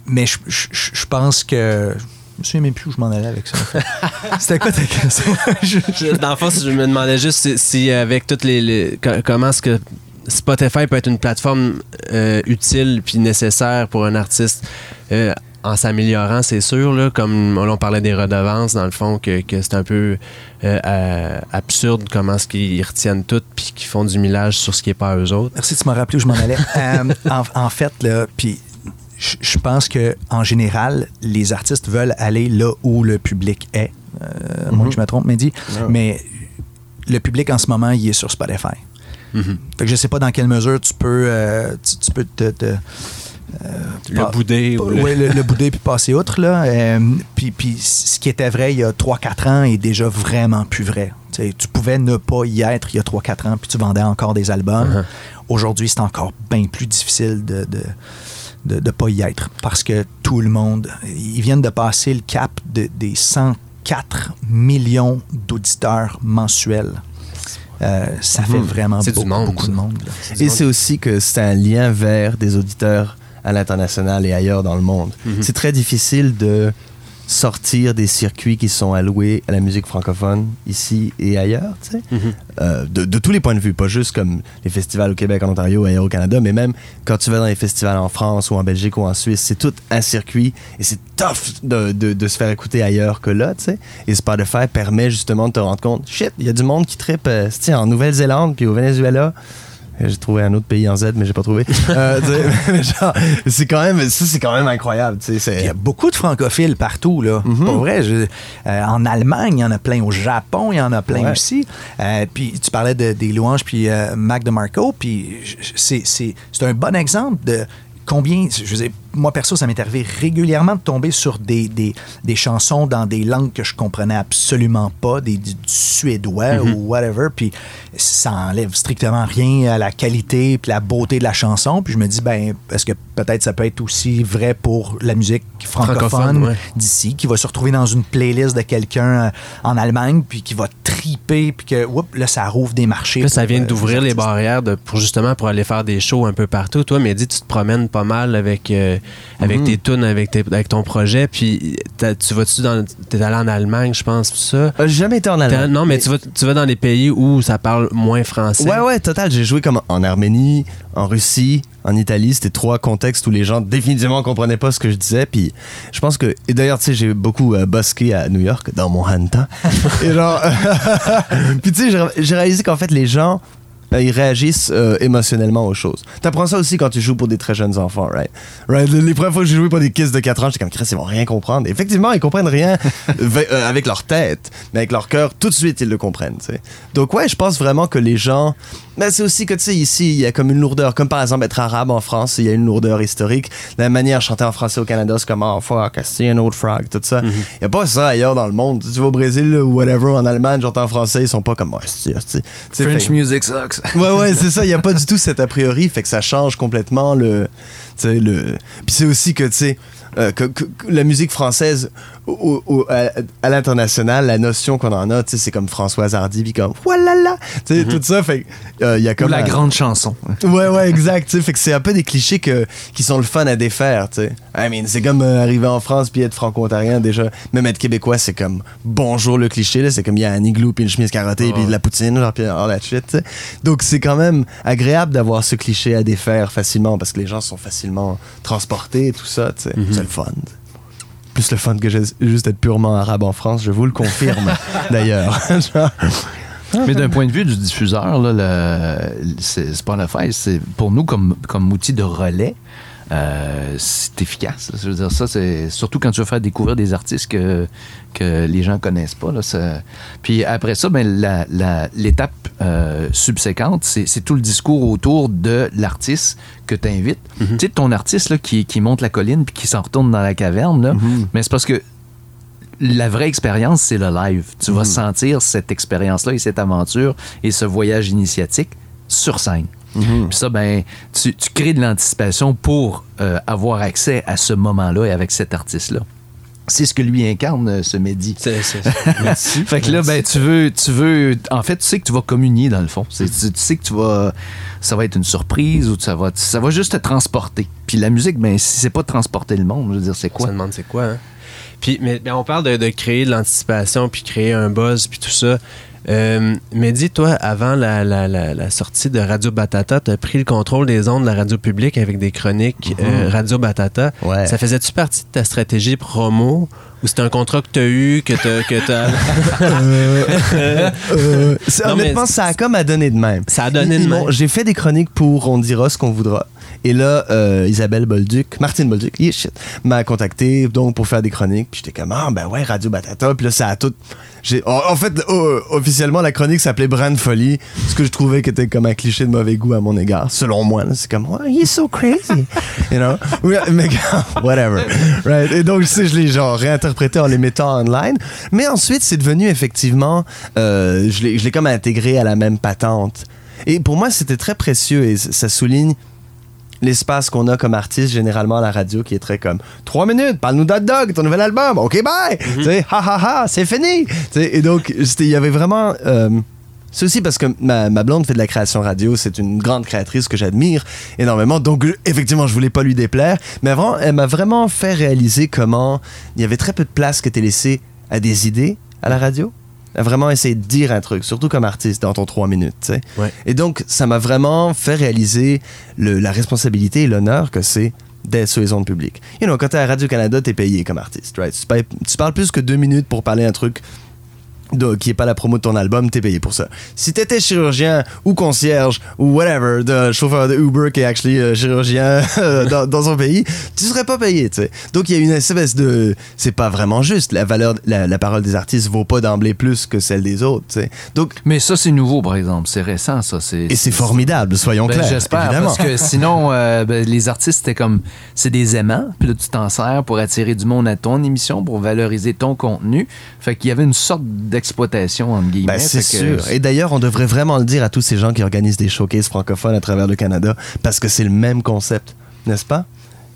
Mais je, je- je- je pense que. Je me souviens même plus où je m'en allais avec ça. C'était quoi ta question? Je- Dans le fond, je me demandais juste si, si avec toutes les, les- co- comment est-ce que Spotify peut être une plateforme euh, utile puis nécessaire pour un artiste euh, en s'améliorant, c'est sûr. Là, comme on parlait des redevances, dans le fond, que, que c'est un peu euh, euh, absurde comment est-ce qu'ils retiennent tout puis qu'ils font du millage sur ce qui est pas à eux autres. Merci, tu m'as rappelé où je m'en allais. Euh, en, en fait, là, puis je pense que en général, les artistes veulent aller là où le public est. Euh, à moins Mhm. que je me trompe, Mehdi. Ouais. Mais le public en ce moment, il est sur Spotify. Mhm. Fait que je sais pas dans quelle mesure tu peux, euh, tu, tu peux te, te- Le pas- boudé ou le- Ouais, le, le bouder puis passer outre. Là. Euh, puis, puis ce qui était vrai il y a 3-4 ans est déjà vraiment plus vrai. Tu pouvais ne pas y être il y a 3-4 ans puis tu vendais encore des albums. Uh-huh. Aujourd'hui, c'est encore bien plus difficile de de, de, de pas y être parce que tout le monde, ils viennent de passer le cap de- des 104 millions d'auditeurs mensuels. Euh, ça fait Mhm. vraiment beaucoup, monde, beaucoup de monde. Et c'est aussi que c'est un lien vers des auditeurs à l'international et ailleurs dans le monde. Mhm. C'est très difficile de sortir des circuits qui sont alloués à la musique francophone ici et ailleurs, tu sais. Mhm. Euh, de, de tous les points de vue, pas juste comme les festivals au Québec, en Ontario, ailleurs au Canada, mais même quand tu vas dans les festivals en France ou en Belgique ou en Suisse, c'est tout un circuit et c'est tough de, de- de se faire écouter ailleurs que là, tu sais. Et Spotify permet justement de te rendre compte, shit, il y a du monde qui trippe euh, en Nouvelle-Zélande puis au Venezuela. J'ai trouvé un autre pays en Z, mais j'ai pas trouvé. Euh, c'est quand même, ça c'est quand même incroyable, tu sais. c'est- Il y a beaucoup de francophiles partout, là. Mhm. Pour vrai, je- euh, en Allemagne, il y en a plein. Au Japon, il y en a plein Ouais. aussi. Euh, puis tu parlais de- des louanges, puis Mac DeMarco, puis c'est- un bon exemple de combien, je veux dire, moi perso, ça m'est arrivé régulièrement de tomber sur des, des, des chansons dans des langues que je comprenais absolument pas, des, du, du suédois Mhm. ou whatever, puis ça enlève strictement rien à la qualité puis la beauté de la chanson. Puis je me dis, ben, est-ce que peut-être ça peut être aussi vrai pour la musique francophone, Francophone, ouais. d'ici, qui va se retrouver dans une playlist de quelqu'un euh, en Allemagne, puis qui va triper, puis que, là, ça rouvre des marchés. Là, ça vient euh, d'ouvrir les barrières de, pour justement pour aller faire des shows un peu partout. Toi, Mehdi, tu te promènes pas mal avec, euh, avec Mhm. tes tunes, avec, tes- avec ton projet. Puis tu vas-tu dans. T'es allé en Allemagne, je pense, tout ça? Euh, J'ai jamais été en Allemagne. non, mais tu vas, tu vas dans des pays où ça parle moins français. Ouais, ouais, total. J'ai joué comme en Arménie, en Russie, en Italie. C'était trois contextes où les gens définitivement comprenaient pas ce que je disais. Puis je pense que. Et d'ailleurs, tu sais, j'ai beaucoup euh, buské à New York, dans mon Hanta. et genre. puis tu sais, j'ai réalisé qu'en fait, les gens. Euh, Ils réagissent euh, émotionnellement aux choses. T'apprends ça aussi quand tu joues pour des très jeunes enfants, right? right? Les premières fois que j'ai joué pour des kids de 4 ans, j'étais comme, Chris, ils vont rien comprendre. Effectivement, ils comprennent rien euh, avec leur tête, mais avec leur cœur, tout de suite, ils le comprennent, tu sais. Donc, ouais, je pense vraiment que les gens Mais c'est aussi que, tu sais, ici, il y a comme une lourdeur. Comme par exemple être arabe en France, il y a une lourdeur historique. De la manière chanter en français au Canada, c'est comme, oh fuck, c'est un autre frog, tout ça? Il y a pas ça ailleurs dans le monde. Tu vas au Brésil ou whatever, en Allemagne, j'entends en français, ils sont pas comme, oh, c'est, c'est, c'est- French fait- music sucks. Ouais, ouais, c'est ça. Il n'y a pas du tout cet a priori. Fait que ça change complètement le. Tu sais, le. Puis c'est aussi que, tu sais, euh, que, que- que la musique française, au- au- à, à l'international, la notion qu'on en a, c'est comme Françoise Hardy, puis comme, voilà là. Tu sais, tout ça. Fait euh, y a Ou comme. la un- grande chanson. Ouais, ouais, exact. Fait que c'est un peu des clichés que, qui sont le fun à défaire, tu sais. I mean, c'est comme euh, arriver en France puis être franco-ontarien déjà. Même être québécois, c'est comme bonjour le cliché, là. C'est comme il y a un igloo puis une chemise carottée puis de la poutine, genre, puis tu sais. Donc c'est quand même agréable d'avoir ce cliché à défaire facilement parce que les gens sont facilement transportés et tout ça, tu sais. C'est le fun. Plus le fun que ju- juste être purement arabe en France, je vous le confirme, d'ailleurs. Mais d'un point de vue du diffuseur, là, le- c'est Spotify, c'est pour nous comme, comme outil de relais. Euh, c'est efficace. Je veux dire, ça, c'est surtout quand tu veux faire découvrir des artistes que, que les gens connaissent pas. Là, ça- Puis après ça, ben, la- la- l'étape euh, subséquente, c'est c'est tout le discours autour de l'artiste que tu invites. Tu sais, ton artiste là, qui, qui monte la colline puis qui s'en retourne dans la caverne, là, mais c'est parce que la vraie expérience, c'est le live. Tu vas sentir cette expérience-là et cette aventure et ce voyage initiatique sur scène. Puis ça, ben, tu, tu crées de l'anticipation pour euh, avoir accès à ce moment-là et avec cet artiste-là. C'est ce que lui incarne, euh, ce Mehdi. C'est, c'est- Fait que là, ben, tu veux, tu veux, en fait, tu sais que tu vas communier dans le fond. C'est- tu, tu sais que tu vas, ça va être une surprise ou ça va, ça va juste te transporter. Puis la musique, ben, si c'est pas transporter le monde, je veux dire, c'est quoi? se demande c'est quoi. Hein? Puis, mais, mais on parle de, de créer de l'anticipation, puis créer un buzz, puis tout ça. Euh, mais dis, toi, avant la, la- la- la sortie de Radio Batata, tu as pris le contrôle des ondes de la radio publique avec des chroniques euh, Radio Batata. Ouais. Ça faisait-tu partie de ta stratégie promo ou c'était un contrat que tu as eu, que tu que t'as- Euh, c'est- Non, mais honnêtement, ça a comme à donner de même. Ça a donné de même. J'ai fait des chroniques pour On dira ce qu'on voudra. Et là, euh, Isabelle Bolduc, Martine Bolduc, yeah, shit, m'a contacté donc pour faire des chroniques. Puis j'étais comme, ah, ben ouais, Radio Batata. Puis là, ça a tout. En, fait, euh, officiellement, la chronique s'appelait Brand Folie, ce que je trouvais qui était comme un cliché de mauvais goût à mon égard, selon moi. C'est comme, oh, he's so crazy. you know? Mais whatever. Right? Et donc, sais, je l'ai genre réinterprété en les mettant online. Mais ensuite, c'est devenu effectivement, euh, je l'ai comme intégré à la même patente. Et pour moi, c'était très précieux et ça souligne l'espace qu'on a comme artiste généralement à la radio qui est très comme 3 minutes, parle-nous d'Hot Dog, ton nouvel album, ok bye, tu sais, ha ha ha, c'est fini. Et donc, il y avait vraiment. euh, c'est aussi parce que ma, ma blonde fait de la création radio, c'est une grande créatrice que j'admire énormément. Donc, je- effectivement, je voulais pas lui déplaire, mais avant, elle m'a vraiment fait réaliser comment il y avait très peu de place qui était laissée à des idées à la radio. À vraiment essayer de dire un truc, surtout comme artiste, dans ton 3 minutes. Ouais. Et donc, ça m'a vraiment fait réaliser le- la responsabilité et l'honneur que c'est d'être sur les ondes publiques. You know, quand t'es à Radio-Canada, t'es payé comme artiste, right? Tu, tu parles plus que deux minutes pour parler un truc de- qui est pas la promo de ton album, t'es payé pour ça. Si t'étais chirurgien ou concierge ou whatever, de chauffeur de Uber qui est actually euh, chirurgien euh, dans, dans son pays, tu serais pas payé, tu sais. Donc il y a une espèce de, c'est pas vraiment juste. La valeur, la, la parole des artistes vaut pas d'emblée plus que celle des autres, tu sais. Donc Mais ça, c'est nouveau, par exemple. C'est récent, ça. C'est, et c'est formidable, soyons Ben, clairs. J'espère, évidemment. parce que sinon, euh, ben, les artistes, c'était comme, c'est des aimants, puis là, tu t'en sers pour attirer du monde à ton émission, pour valoriser ton contenu. Fait qu'il y avait une sorte d'exploitation, entre guillemets. Ben, c'est que- sûr. Et d'ailleurs, on devrait vraiment le dire à tous ces gens qui organisent des showcases francophones à travers le Canada, parce que c'est le même concept, n'est-ce pas?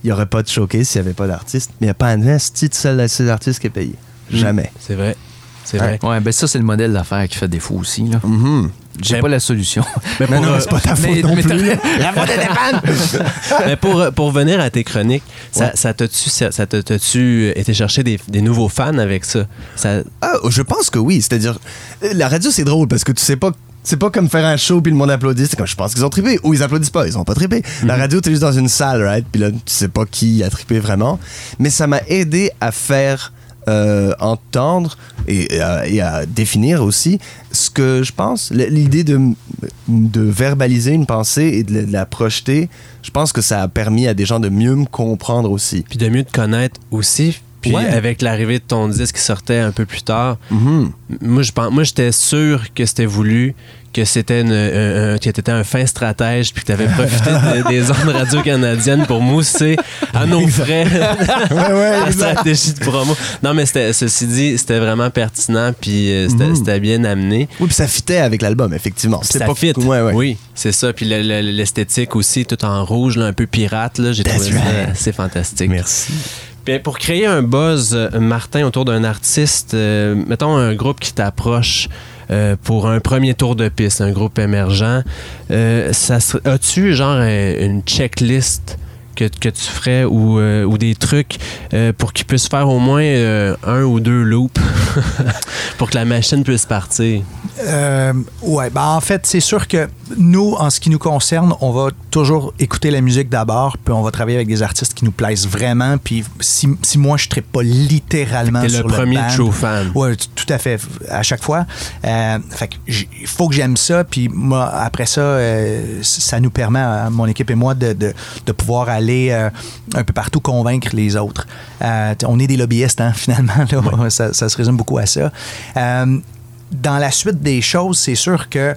Il n'y aurait pas de showcase s'il n'y avait pas d'artiste, mais il n'y a pas un esti de seul de ces artistes qui est payé. Jamais. C'est vrai. C'est vrai. Ouais, ben ça, c'est le modèle d'affaires qui fait défaut aussi. Là. Mhm. J'ai pas la solution. Mais pour, non, euh, c'est pas ta faute mais- non mais plus. La faute est! Mais pour, euh, pour venir à tes chroniques, ça, Ouais. ça t'a-tu ça, ça t'a- t'as-tu été chercher des, des nouveaux fans avec ça? ça Ah, je pense que oui. C'est-à-dire, euh, la radio, c'est drôle parce que tu sais pas. C'est pas comme faire un show puis le monde applaudit. C'est comme je pense qu'ils ont trippé. Ou ils applaudissent pas, ils ont pas trippé. La radio, t'es juste dans une salle, right? Puis là, tu sais pas qui a trippé vraiment. Mais ça m'a aidé à faire euh, entendre et, et à, et à définir aussi je pense. L'idée de, verbaliser une pensée et de de la projeter, je pense que ça a permis à des gens de mieux me comprendre aussi. puis de mieux te connaître aussi. Puis Puis Ouais. avec l'arrivée de ton disque qui sortait un peu plus tard, Mhm. moi, je pense, moi, j'étais sûr que c'était voulu, que c'était un, un- que t'étais un fin stratège, puis que t'avais profité de- des ondes radio canadiennes pour mousser à nos frais la stratégie de promo. Non, mais ceci dit, c'était vraiment pertinent, puis euh, c'était, Mhm. c'était bien amené. Oui, puis ça fitait avec l'album, effectivement. C'était ça pas fit. Ouais. Oui, c'est ça. Puis le- le- l'esthétique aussi, tout en rouge, là, un peu pirate, là, j'ai trouvé ça right. assez fantastique. Merci. Puis pour créer un buzz, euh, Martin, autour d'un artiste, euh, mettons un groupe qui t'approche euh, pour un premier tour de piste, un groupe émergent, as-tu genre une checklist que, que tu ferais ou, ou des trucs pour qu'ils puissent faire au moins un ou deux loops pour que la machine puisse partir? Ouais, ben en fait, c'est sûr que nous, en ce qui nous concerne, on va toujours écouter la musique d'abord, puis on va travailler avec des artistes qui nous plaisent vraiment. Puis si, si moi, je ne pas littéralement sur le premier band, true fan. Ouais, t- tout à fait, à chaque fois. Euh, fait il faut que j'aime ça, puis moi, après ça, euh, ça nous permet, à mon équipe et moi, de, de, de pouvoir aller euh, un peu partout convaincre les autres. Euh, on est des lobbyistes, hein, finalement, là, ça, ça se résume beaucoup à ça. Dans la suite des choses, c'est sûr que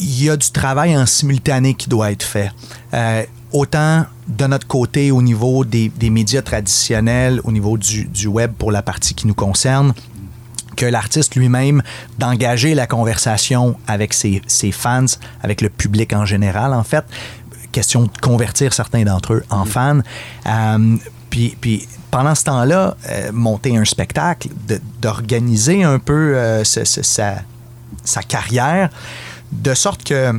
il y a du travail en simultané qui doit être fait. Euh, autant de notre côté au niveau des, des médias traditionnels, au niveau du, du web pour la partie qui nous concerne, que l'artiste lui-même d'engager la conversation avec ses, ses fans, avec le public en général, en fait. Question de convertir certains d'entre eux en fans. Euh, puis, puis pendant ce temps-là, euh, monter un spectacle, d'organiser un peu euh, sa, sa carrière, de sorte que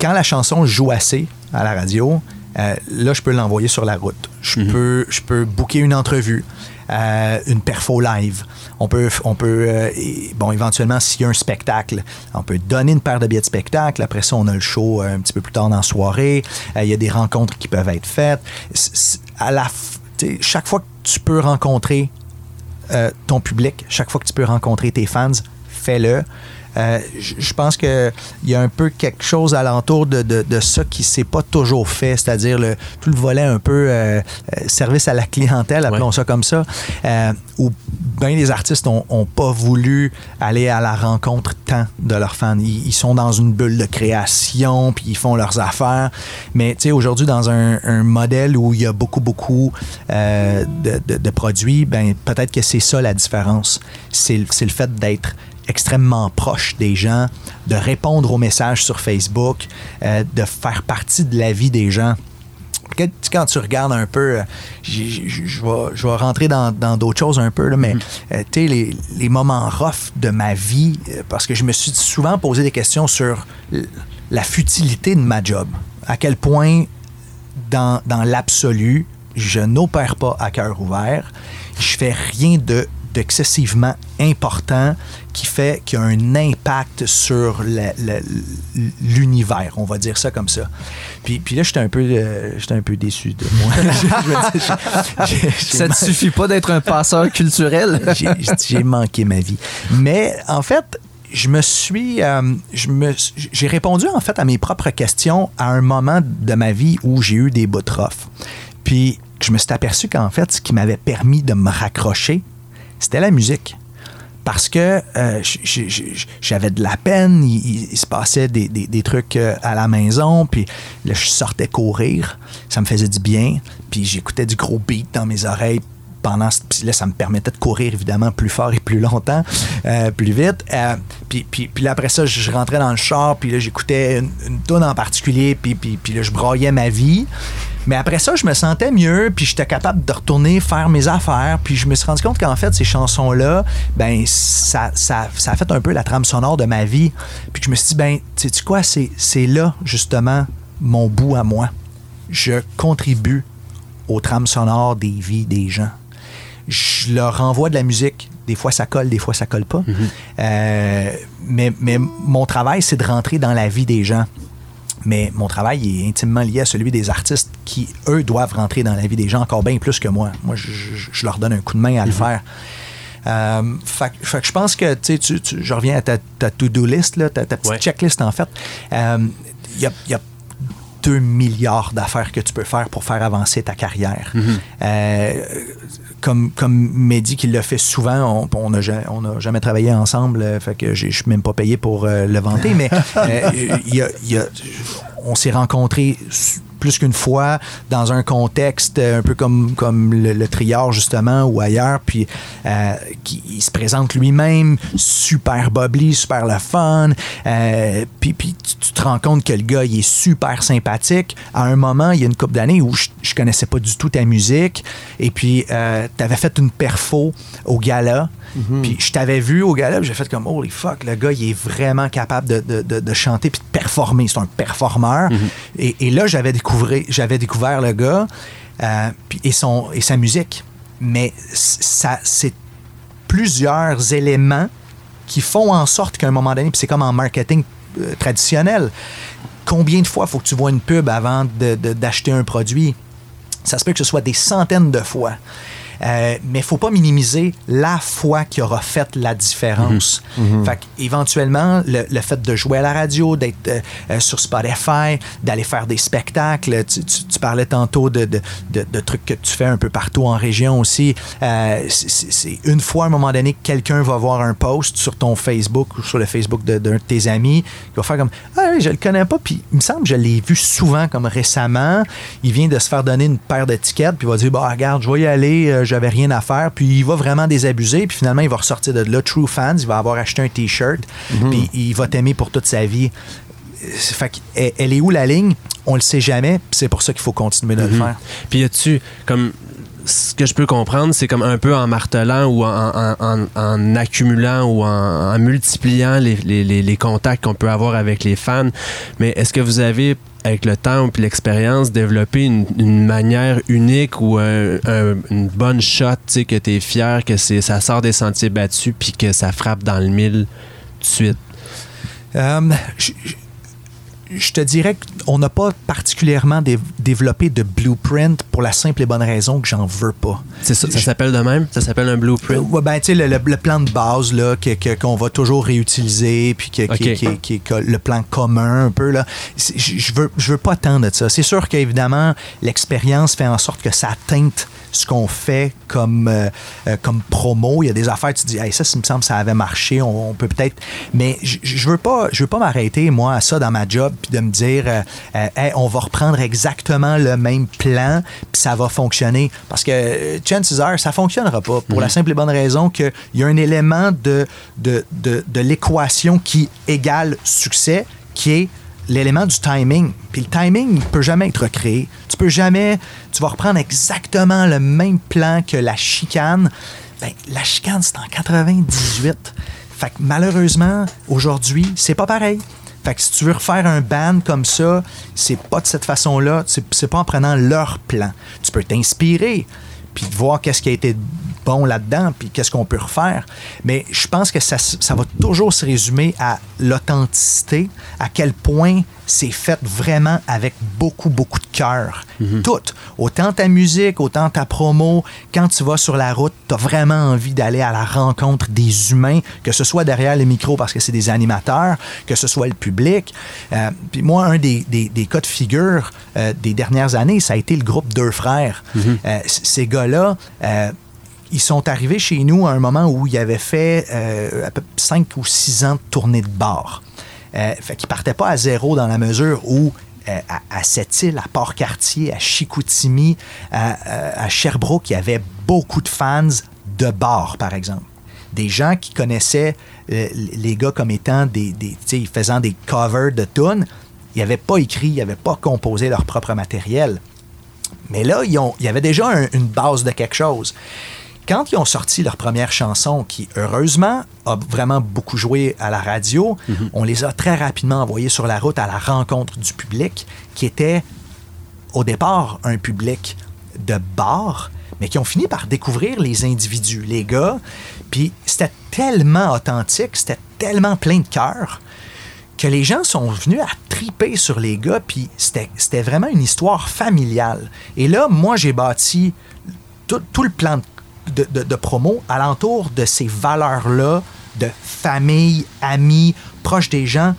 quand la chanson joue assez à la radio, euh, là, je peux l'envoyer sur la route. Je peux, je peux booker une entrevue, euh, une perfo live. On peut, on peut euh, bon, éventuellement, s'il y a un spectacle, on peut donner une paire de billets de spectacle. Après ça, on a le show un petit peu plus tard dans la soirée. Il y a des rencontres qui peuvent être faites. À la, chaque fois que tu peux rencontrer ton public, chaque fois que tu peux rencontrer tes fans, fais-le. Euh, je pense qu'il y a un peu quelque chose alentour de, de, de ça qui s'est pas toujours fait, c'est-à-dire le, tout le volet un peu euh, euh, service à la clientèle, appelons ça comme ça, euh, où bien les artistes ont, ont pas voulu aller à la rencontre tant de leurs fans. Ils, ils sont dans une bulle de création, puis ils font leurs affaires. Mais tu sais, aujourd'hui, dans un, un modèle où il y a beaucoup, beaucoup de, de- produits, ben peut-être que c'est ça la différence. C'est le fait d'être extrêmement proche des gens, de répondre aux messages sur Facebook, euh, de faire partie de la vie des gens. Quand, quand tu regardes un peu, euh, je vais, rentrer dans dans d'autres choses un peu, là, mais euh, tu sais, les, les moments rough de ma vie, parce que je me suis souvent posé des questions sur la futilité de ma job. À quel point, dans, dans l'absolu, je n'opère pas à cœur ouvert. Je fais rien de d'excessivement important qui fait qu'il y a un impact sur l'univers, on va dire ça comme ça. Puis, puis là, j'étais un peu, euh, j'étais un peu déçu de moi. Je Ça ne suffit pas d'être un passeur culturel? j'ai manqué ma vie. Mais en fait, je me suis, euh, je me, j'ai répondu en fait à mes propres questions à un moment de ma vie où j'ai eu des bouts. Puis je me suis aperçu qu'en fait, ce qui m'avait permis de me raccrocher, c'était la musique. Parce que euh, j'avais de la peine, il, se passait des, trucs euh, à la maison, puis là, je sortais courir, ça me faisait du bien, puis j'écoutais du gros beat dans mes oreilles pendant puis là ça me permettait de courir évidemment plus fort et plus longtemps euh, plus vite puis, puis, là après ça je rentrais dans le char puis là j'écoutais une, une en particulier puis, puis, puis là je broyais ma vie mais après ça je me sentais mieux puis j'étais capable de retourner faire mes affaires puis je me suis rendu compte qu'en fait ces chansons là ben ça, ça, ça a fait un peu la trame sonore de ma vie puis je me suis dit ben tu sais quoi c'est c'est là justement mon bout à moi je contribue aux trames sonores des vies des gens je leur envoie de la musique. Des fois, ça colle, des fois, ça colle pas. Euh, mais, mais mon travail, c'est de rentrer dans la vie des gens. Mais mon travail est intimement lié à celui des artistes qui, eux, doivent rentrer dans la vie des gens encore bien plus que moi. Moi, je, je- je leur donne un coup de main à le faire. Euh, fait, que- fait que je pense que, tu sais, tu- je reviens à ta, ta to-do list, là, ta, ta petite Ouais. checklist, en fait. Euh, Il y a, il y a 2 milliards d'affaires que tu peux faire pour faire avancer ta carrière. Euh, comme, comme Mehdi qui l'a fait souvent, on n'a jamais, on jamais travaillé ensemble, euh, fait que je suis même pas payé pour euh, le vanter, mais il y a- il y a- on s'est rencontrés plus qu'une fois dans un contexte euh, un peu comme, comme le, le triard justement ou ailleurs puis euh, qui il se présente lui-même super bubbly super le fun euh, puis, puis tu, tu te rends compte que le gars il est super sympathique. À un moment il y a une couple d'années où je, je connaissais pas du tout ta musique et puis euh, tu avais fait une perfo au gala. Puis je t'avais vu au gala puis j'ai fait comme holy fuck le gars il est vraiment capable de, de- de- de chanter puis de performer. C'est un performeur. Et, et là j'avais découvert j'avais découvert le gars euh, et son et sa musique mais ça c'est plusieurs éléments qui font en sorte qu'à un moment donné, puis c'est comme en marketing euh, traditionnel, combien de fois faut que tu vois une pub avant de- de- d'acheter un produit? Ça se peut que ce soit des centaines de fois. Euh, mais il faut pas minimiser la fois qui aura fait la différence. Fait éventuellement, le, le fait de jouer à la radio, d'être euh, euh, sur Spotify, d'aller faire des spectacles, tu, tu- tu parlais tantôt de, de- de- de trucs que tu fais un peu partout en région aussi. Euh, c'est- une fois à un moment donné que quelqu'un va voir un post sur ton Facebook ou sur le Facebook d'un de, tes amis, qui va faire comme Ah oui, je le connais pas, puis il me semble que je l'ai vu souvent comme récemment. Il vient de se faire donner une paire d'étiquettes, puis il va dire Bah, regarde, je vais y aller, j'avais rien à faire, puis il va vraiment désabuser, puis finalement, il va ressortir de là, True Fans, il va avoir acheté un T-shirt, puis il va t'aimer pour toute sa vie. Fait que, elle, elle est où la ligne? On le sait jamais, puis c'est pour ça qu'il faut continuer de le faire. Puis y a-tu, comme, ce que je peux comprendre, c'est comme un peu en martelant ou en, en- en- en accumulant ou en, multipliant les- les contacts qu'on peut avoir avec les fans. Mais est-ce que vous avez, avec le temps et l'expérience, développé une, manière unique ou un- un- une bonne shot, que tu es fier, que ça sort des sentiers battus puis que ça frappe dans le mille tout de suite? Euh, je, te dirais qu'on n'a pas particulièrement dé- développé de blueprint pour la simple et bonne raison que j'en veux pas. C'est ça, s'appelle de même? Ça s'appelle un blueprint? Ouais, ben, tu sais, le, le- le plan de base là, que- que- qu'on va toujours réutiliser, puis que- qui, qui- qui le plan commun un peu. Là. Je veux, je veux pas tant de ça. C'est sûr qu'évidemment, l'expérience fait en sorte que ça teinte ce qu'on fait comme, euh, euh, comme promo. Il y a des affaires, tu te dis, hey, ça, ça me semble ça avait marché, on, on peut peut-être. Mais je, je veux pas, je veux pas m'arrêter, moi, à ça dans ma job, puis de me dire, euh, euh, Hey, on va reprendre exactement le même plan, puis ça va fonctionner. Parce que, euh, chances are, ça fonctionnera pas. Pour la simple et bonne raison qu'il y a un élément de, de, de, de l'équation qui égale succès, qui est l'élément du timing. Puis le timing ne peut jamais être recréé. Tu peux jamais, tu vas reprendre exactement le même plan que la chicane. Ben, la chicane, c'est en 98. Fait que malheureusement, aujourd'hui, c'est pas pareil. Fait que si tu veux refaire un band comme ça, c'est pas de cette façon-là. C'est c'est pas en prenant leur plan. Tu peux t'inspirer, puis voir qu'est-ce qui a été bon là-dedans, puis qu'est-ce qu'on peut refaire. Mais je pense que ça, ça va toujours se résumer à l'authenticité, à quel point c'est fait vraiment avec beaucoup, beaucoup de cœur. Tout. Autant ta musique, autant ta promo. Quand tu vas sur la route, tu as vraiment envie d'aller à la rencontre des humains, que ce soit derrière les micros parce que c'est des animateurs, que ce soit le public. Euh, puis moi, un des, des- des cas de figure euh, des dernières années, ça a été le groupe Deux Frères. Euh, c- ces gars-là, euh, ils sont arrivés chez nous à un moment où ils avaient fait euh, à peu 5 ou 6 ans de tournée de bar. Euh, fait qu'ils partaient pas à zéro dans la mesure où euh, à, à Sept-Îles, à Port-Cartier, à Chicoutimi, à, à- Sherbrooke, il y avait beaucoup de fans de bar, par exemple. Des gens qui connaissaient euh, les gars comme étant des, des faisant des covers de tunes. Ils n'avaient pas écrit, ils n'avaient pas composé leur propre matériel. Mais là, ils ont- il y avait déjà un- une base de quelque chose. Quand ils ont sorti leur première chanson, qui heureusement a vraiment beaucoup joué à la radio, on les a très rapidement envoyés sur la route à la rencontre du public, qui était au départ un public de bar, mais qui ont fini par découvrir les individus, les gars. Puis c'était tellement authentique, c'était tellement plein de cœur que les gens sont venus à triper sur les gars, puis c'était c'était vraiment une histoire familiale. Et là, moi, j'ai bâti tout, tout le plan de, de- de promo alentour de ces valeurs-là, de famille, amis, proches des gens,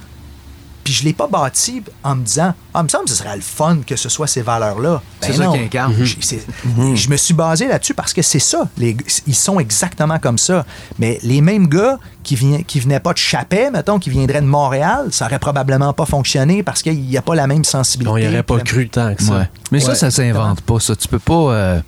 Puis je l'ai pas bâti en me disant, ah, il me semble que ce serait le fun que ce soit ces valeurs-là. C'est Ben ça non. qu'il incarne. Je- c'est- Je me suis basé là-dessus parce que c'est ça. Les- ils sont exactement comme ça. Mais les mêmes gars qui, vien- qui venaient pas de Chapet, mettons, qui viendraient de Montréal, ça aurait probablement pas fonctionné parce qu'il n'y a pas la même sensibilité. On n'y aurait pas cru tant que ça. Ouais. Mais ça, Ouais, ça s'invente pas, ça. Tu peux pas euh,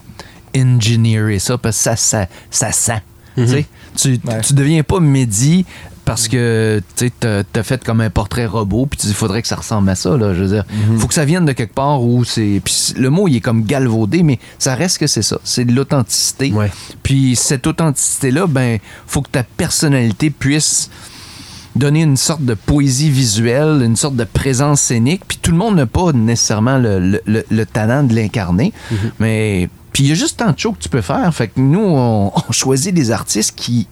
engineerer ça parce que ça, ça, ça sent. Tu Tu, Ouais. tu deviens pas Mehdi parce que tu as, fait comme un portrait robot, puis tu dis, il faudrait que ça ressemble à ça. Là, je veux dire, faut que ça vienne de quelque part où c'est. Le mot, il est comme galvaudé, mais ça reste que c'est ça. C'est de l'authenticité. Ouais. Puis cette authenticité-là, ben, faut que ta personnalité puisse donner une sorte de poésie visuelle, une sorte de présence scénique. Puis tout le monde n'a pas nécessairement le, le- le- le talent de l'incarner. Mais puis il y a juste tant de choses que tu peux faire. Fait que nous, on, on choisit des artistes qui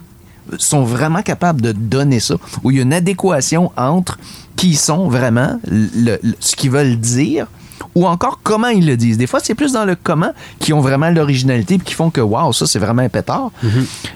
sont vraiment capables de donner ça, où il y a une adéquation entre qui ils sont vraiment, le- le- ce qu'ils veulent dire, ou encore comment ils le disent. Des fois, c'est plus dans le comment qui ont vraiment l'originalité puis qui font que, waouh, ça, c'est vraiment un pétard.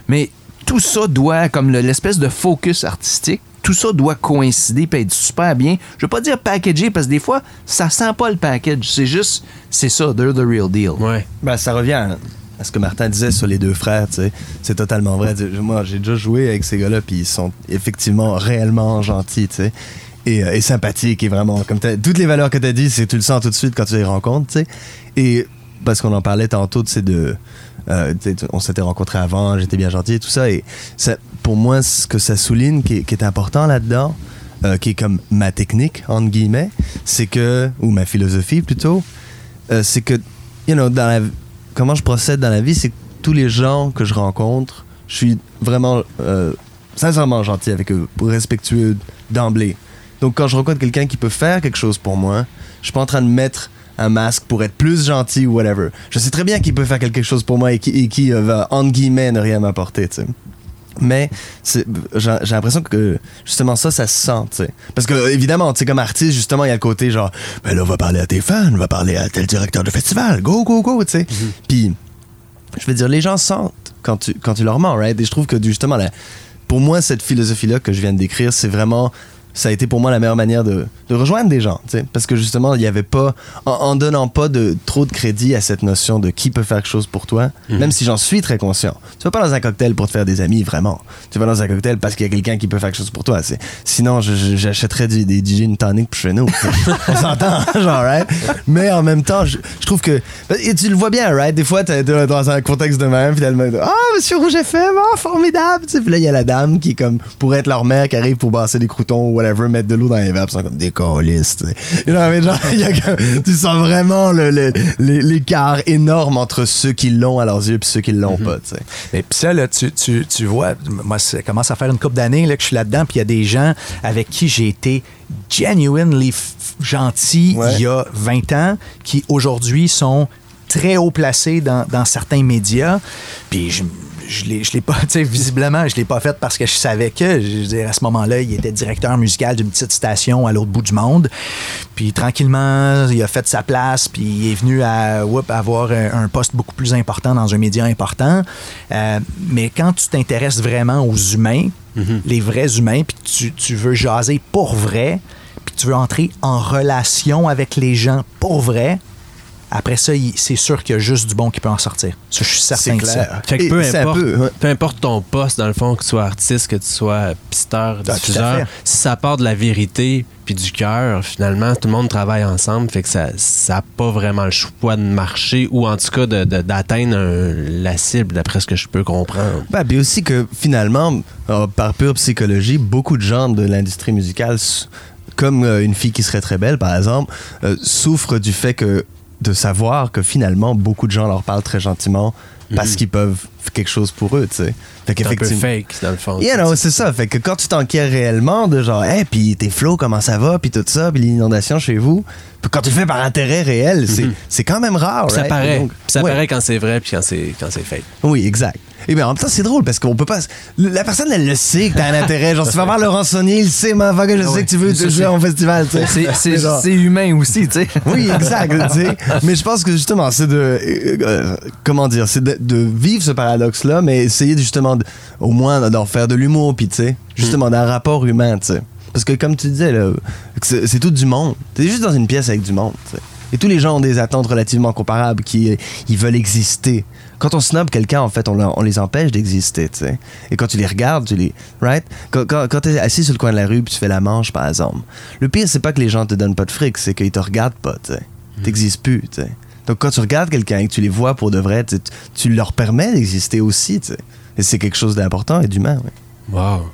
Mais tout ça doit, comme le- l'espèce de focus artistique, tout ça doit coïncider et être super bien. Je veux pas dire packagé parce que des fois, ça sent pas le package. C'est juste, c'est ça, they're the real deal. Ouais. Ben, ça revient à, à ce que Martin disait sur les deux frères, tu sais. C'est totalement vrai. Moi, j'ai déjà joué avec ces gars-là, puis ils sont effectivement réellement gentils, tu sais. Et, euh, et sympathiques, et vraiment, comme t'as- toutes les valeurs que tu as dit, c'est tu le sens tout de suite quand tu les rencontres, tu sais. Et parce qu'on en parlait tantôt, tu sais, de. euh, tu sais, on s'était rencontrés avant, j'étais bien gentil et tout ça. Et ça, pour moi, ce que ça souligne qui est, important là-dedans, euh, qui est comme ma technique, entre guillemets, c'est que. ou ma philosophie plutôt, euh, c'est que, you know, comment je procède dans la vie, c'est que tous les gens que je rencontre, je suis vraiment euh, sincèrement gentil avec eux, respectueux d'emblée. Donc quand je rencontre quelqu'un qui peut faire quelque chose pour moi, je suis pas en train de mettre un masque pour être plus gentil ou whatever. Je sais très bien qu'il peut faire quelque chose pour moi et qui, euh, va, entre guillemets, ne rien m'apporter, tu sais. Mais j'ai l'impression que justement ça, ça se sent, tu sais. Parce que évidemment, tu sais, comme artiste, justement, il y a le côté genre, ben là, on va parler à tes fans, on va parler à tel directeur de festival, go, go, go, tu sais. Puis, je veux dire, les gens sentent quand tu, quand tu leur mens, right? Et je trouve que justement, la- pour moi, cette philosophie-là que je viens de décrire, c'est vraiment. Ça a été pour moi la meilleure manière de, de rejoindre des gens. Parce que justement, il n'y avait pas. En, en donnant pas de, trop de crédit à cette notion de qui peut faire quelque chose pour toi, même si j'en suis très conscient. Tu vas pas dans un cocktail pour te faire des amis, vraiment. Tu vas dans un cocktail parce qu'il y a quelqu'un qui peut faire quelque chose pour toi. C'est- Sinon, j'achèterais du- des, gin tonic pour chez nous. On s'entend, genre, right? Mais en même temps, je, je trouve que. Et tu le vois bien, right? Des fois, t'es dans un contexte de même, mec, Ah, monsieur Rouge FM, ah, formidable! Tu sais, Puis là, il y a la dame qui, comme, pour être leur mère, qui arrive pour basser des croutons ou whatever, mettre de l'eau dans les ils sont comme des colistes. tu sais. You know, mais genre, il y a comme- tu sens vraiment le- l'écart énorme entre ceux qui l'ont à leurs yeux et ceux qui l'ont pas, tu sais. Et puis ça, là, tu, tu, tu vois, moi, ça commence à faire une couple d'années là, que je suis là-dedans, puis il y a des gens avec qui j'ai été genuinely gentil Ouais. il y a 20 ans, qui aujourd'hui sont très haut placés dans, dans certains médias. Puis je je l'ai je l'ai pas, tu sais, visiblement, je l'ai pas fait parce que je savais que, je veux dire, à ce moment-là, il était directeur musical d'une petite station à l'autre bout du monde. Puis tranquillement, il a fait sa place, puis il est venu à whoop, avoir un, un poste beaucoup plus important dans un média important. Euh, mais quand tu t'intéresses vraiment aux humains, les vrais humains, puis tu, tu veux jaser pour vrai, puis tu veux entrer en relation avec les gens pour vrai, après ça, c'est sûr qu'il y a juste du bon qui peut en sortir. Ça, je suis certain ça. Fait que Et peu importe, peu, ouais. peu importe ton poste, dans le fond, que tu sois artiste, que tu sois pisteur, Ah, diffuseur, si ça part de la vérité puis du cœur, finalement, tout le monde travaille ensemble. Fait que ça n'a pas vraiment le choix de marcher ou en tout cas d'atteindre la cible, d'après ce que je peux comprendre. Bah, puis aussi que finalement, euh, par pure psychologie, beaucoup de gens de l'industrie musicale, comme euh, une fille qui serait très belle, par exemple, euh, souffrent du fait que de savoir que finalement, beaucoup de gens leur parlent très gentiment parce qu'ils peuvent faire quelque chose pour eux, tu sais. Fait. C'est un peu qu'effectivement. fake, dans le fond. You know, c'est ça. Fait que quand tu t'enquières réellement de genre, hey, puis tes flots, comment ça va, puis tout ça, puis l'inondation chez vous, puis quand tu le fais par intérêt réel, c'est c'est quand même rare. Ça paraît. Donc, ça ouais. paraît quand c'est vrai puis quand c'est quand c'est fake. Oui, exact. Et bien en même temps, c'est drôle parce qu'on peut pas. La personne, elle le sait que t'as un intérêt. Genre, tu vas voir Laurent Saunier, il sait, motherfucker, je Ah sais que tu veux te jouer en festival, tu sais. C'est- humain aussi, tu sais. Oui, exact, tu sais. Mais je pense que justement, c'est de. euh, euh, comment dire C'est de, vivre ce paradoxe-là, mais essayer justement, de- au moins d'en faire de l'humour, puis tu sais, justement, d'un rapport humain, tu sais. Parce que comme tu disais, c'est tout du monde. T'es juste dans une pièce avec du monde. tu sais. Et tous les gens ont des attentes relativement comparables qui euh, ils veulent exister. Quand on snob quelqu'un, en fait, on, les empêche d'exister, tu sais. Et quand tu les regardes, tu les... Right? Quand, quand, quand t'es assis sur le coin de la rue puis tu fais la manche, par exemple, le pire, c'est pas que les gens te donnent pas de fric, c'est qu'ils te regardent pas, tu sais. T'existes plus, tu sais. Donc quand tu regardes quelqu'un et que tu les vois pour de vrai, tu, tu leur permets d'exister aussi, tu sais. Et c'est quelque chose d'important et d'humain, ouais. Wow.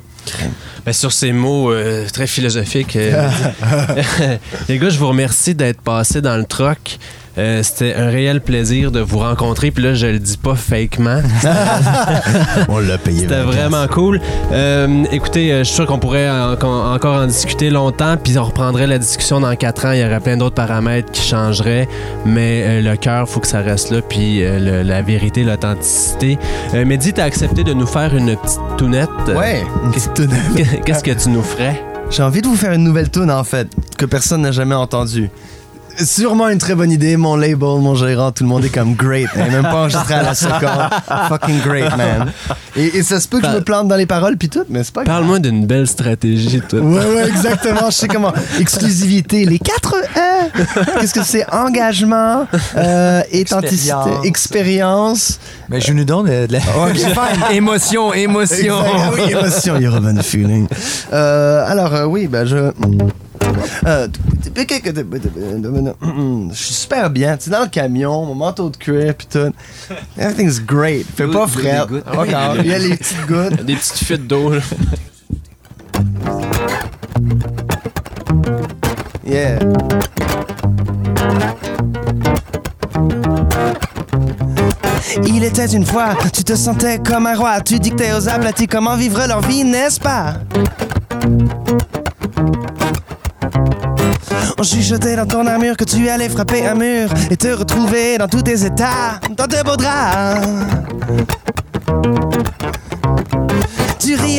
Ben, sur ces mots euh, très philosophiques, euh, les gars, je vous remercie d'être passés dans le troc. Euh, C'était un réel plaisir de vous rencontrer. Puis là, je le dis pas fakement. On l'a payé. C'était vraiment cool. Euh, écoutez, euh, je suis sûr qu'on pourrait en- en- encore en discuter longtemps, puis on reprendrait la discussion dans quatre ans. Il y aurait plein d'autres paramètres qui changeraient, mais euh, le cœur, faut que ça reste là, puis euh, le- la vérité, l'authenticité. Euh, Mehdi, t'as accepté de nous faire une petite tounette? Ouais, une petite toune. Qu'est-ce que tu nous ferais? J'ai envie de vous faire une nouvelle tune en fait, que personne n'a jamais entendue. Sûrement une très bonne idée, mon label, mon gérant, tout le monde est comme great. même pas enregistré à la seconde. Fucking great, man. Et, et ça se peut que je me plante dans les paroles puis tout, mais c'est pas grave. Parle-moi d'une belle stratégie, toi. Ouais, ouais, exactement. Je sais comment. Exclusivité, les quatre E. Qu'est-ce que c'est? Engagement, euh, authenticité, Expérience. expérience. Mais je nous donne de, de la. Ok, fine. Émotion, émotion. Exact. Ah oui, émotion, Eurovan feeling. Euh, alors, euh, oui, ben je. Euh, je suis super bien. Tu sais, dans le camion, mon manteau de cuir, pis tout. Everything's great. Fait pas. Encore. Il y a les petites gouttes. Des petites fuites d'eau. là. Yeah. Il était une fois, tu te sentais comme un roi, tu dictais aux aplatis comment vivre leur vie, n'est-ce pas? On chuchotait dans ton armure que tu allais frapper un mur et te retrouver dans tous tes états, dans tes beaux draps.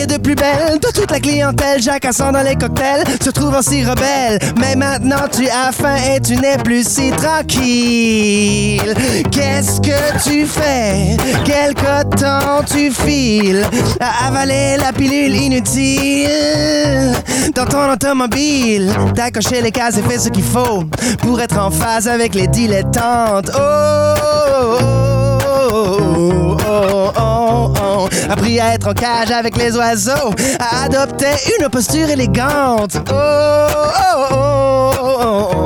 De plus belle de toute la clientèle, jacassant dans les cocktails, se trouvant si rebelle. Mais maintenant tu as faim et tu n'es plus si tranquille. Qu'est-ce que tu fais? Quel coton tu files? À avaler la pilule inutile dans ton automobile. T'as coché les cases et fait ce qu'il faut pour être en phase avec les dilettantes. Oh, oh, oh, Appris à être en cage avec les oiseaux, à adopter une posture élégante. Oh, oh, oh,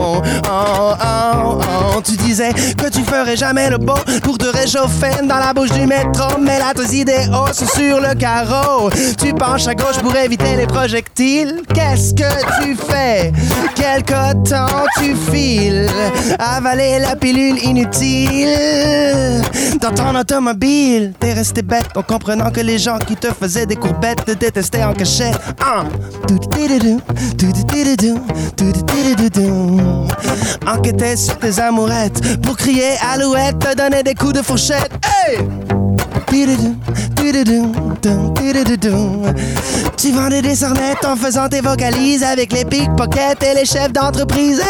oh, oh. Tu disais que tu ferais jamais le beau pour te réchauffer dans la bouche du métro, mais là tes idéaux sont sur le carreau. Tu penches à gauche pour éviter les projectiles. Qu'est-ce que tu fais? Quel coton tu files? Avaler la pilule inutile dans ton automobile. T'es resté bête en comprenant que les gens qui te faisaient des courbettes te détestaient en cachette. Ah. Enquêtais sur tes amourettes pour crier alouette, te donner des coups de fourchette. Hey! Tu vendais des sornettes en faisant tes vocalises avec les pickpockets et les chefs d'entreprise.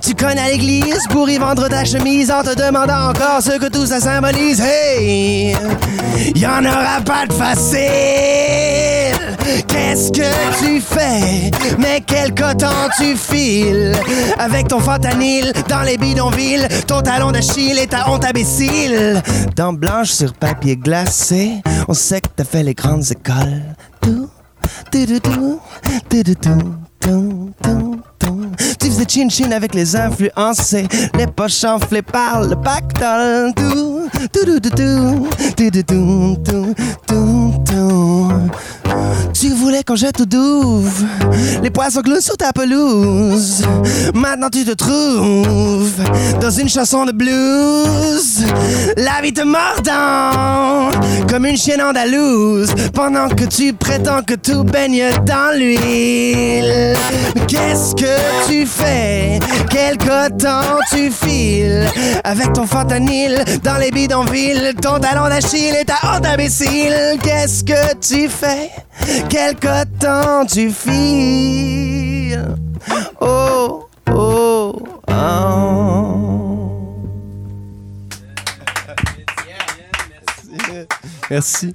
Tu connais l'église pour y vendre ta chemise en te demandant encore ce que tout ça symbolise. Hey! Y en aura pas de facile! Qu'est-ce que tu fais? Mais quel coton tu files? Avec ton fentanyl dans les bidonvilles, ton talon d'Achille et ta honte imbécile. Dents blanches sur papier glacé, on sait que t'as fait les grandes écoles. Tout, tout, tout. Tu faisais chin-chin avec les influencés, les poches enflées par le pactole. Tout, tout, tout. Tu voulais qu'on jette au douve les poissons clous sur ta pelouse. Maintenant tu te trouves dans une chanson de blues. La vie te mordant comme une chienne andalouse pendant que tu prétends que tout baigne dans l'huile. Qu'est-ce que tu fais? Quel coton tu files avec ton fentanyl dans les bidonvilles, ton talon d'Achille et ta honte imbécile? Qu'est-ce que tu fais? quelque temps tu fis. Oh, oh, oh. Merci. Merci.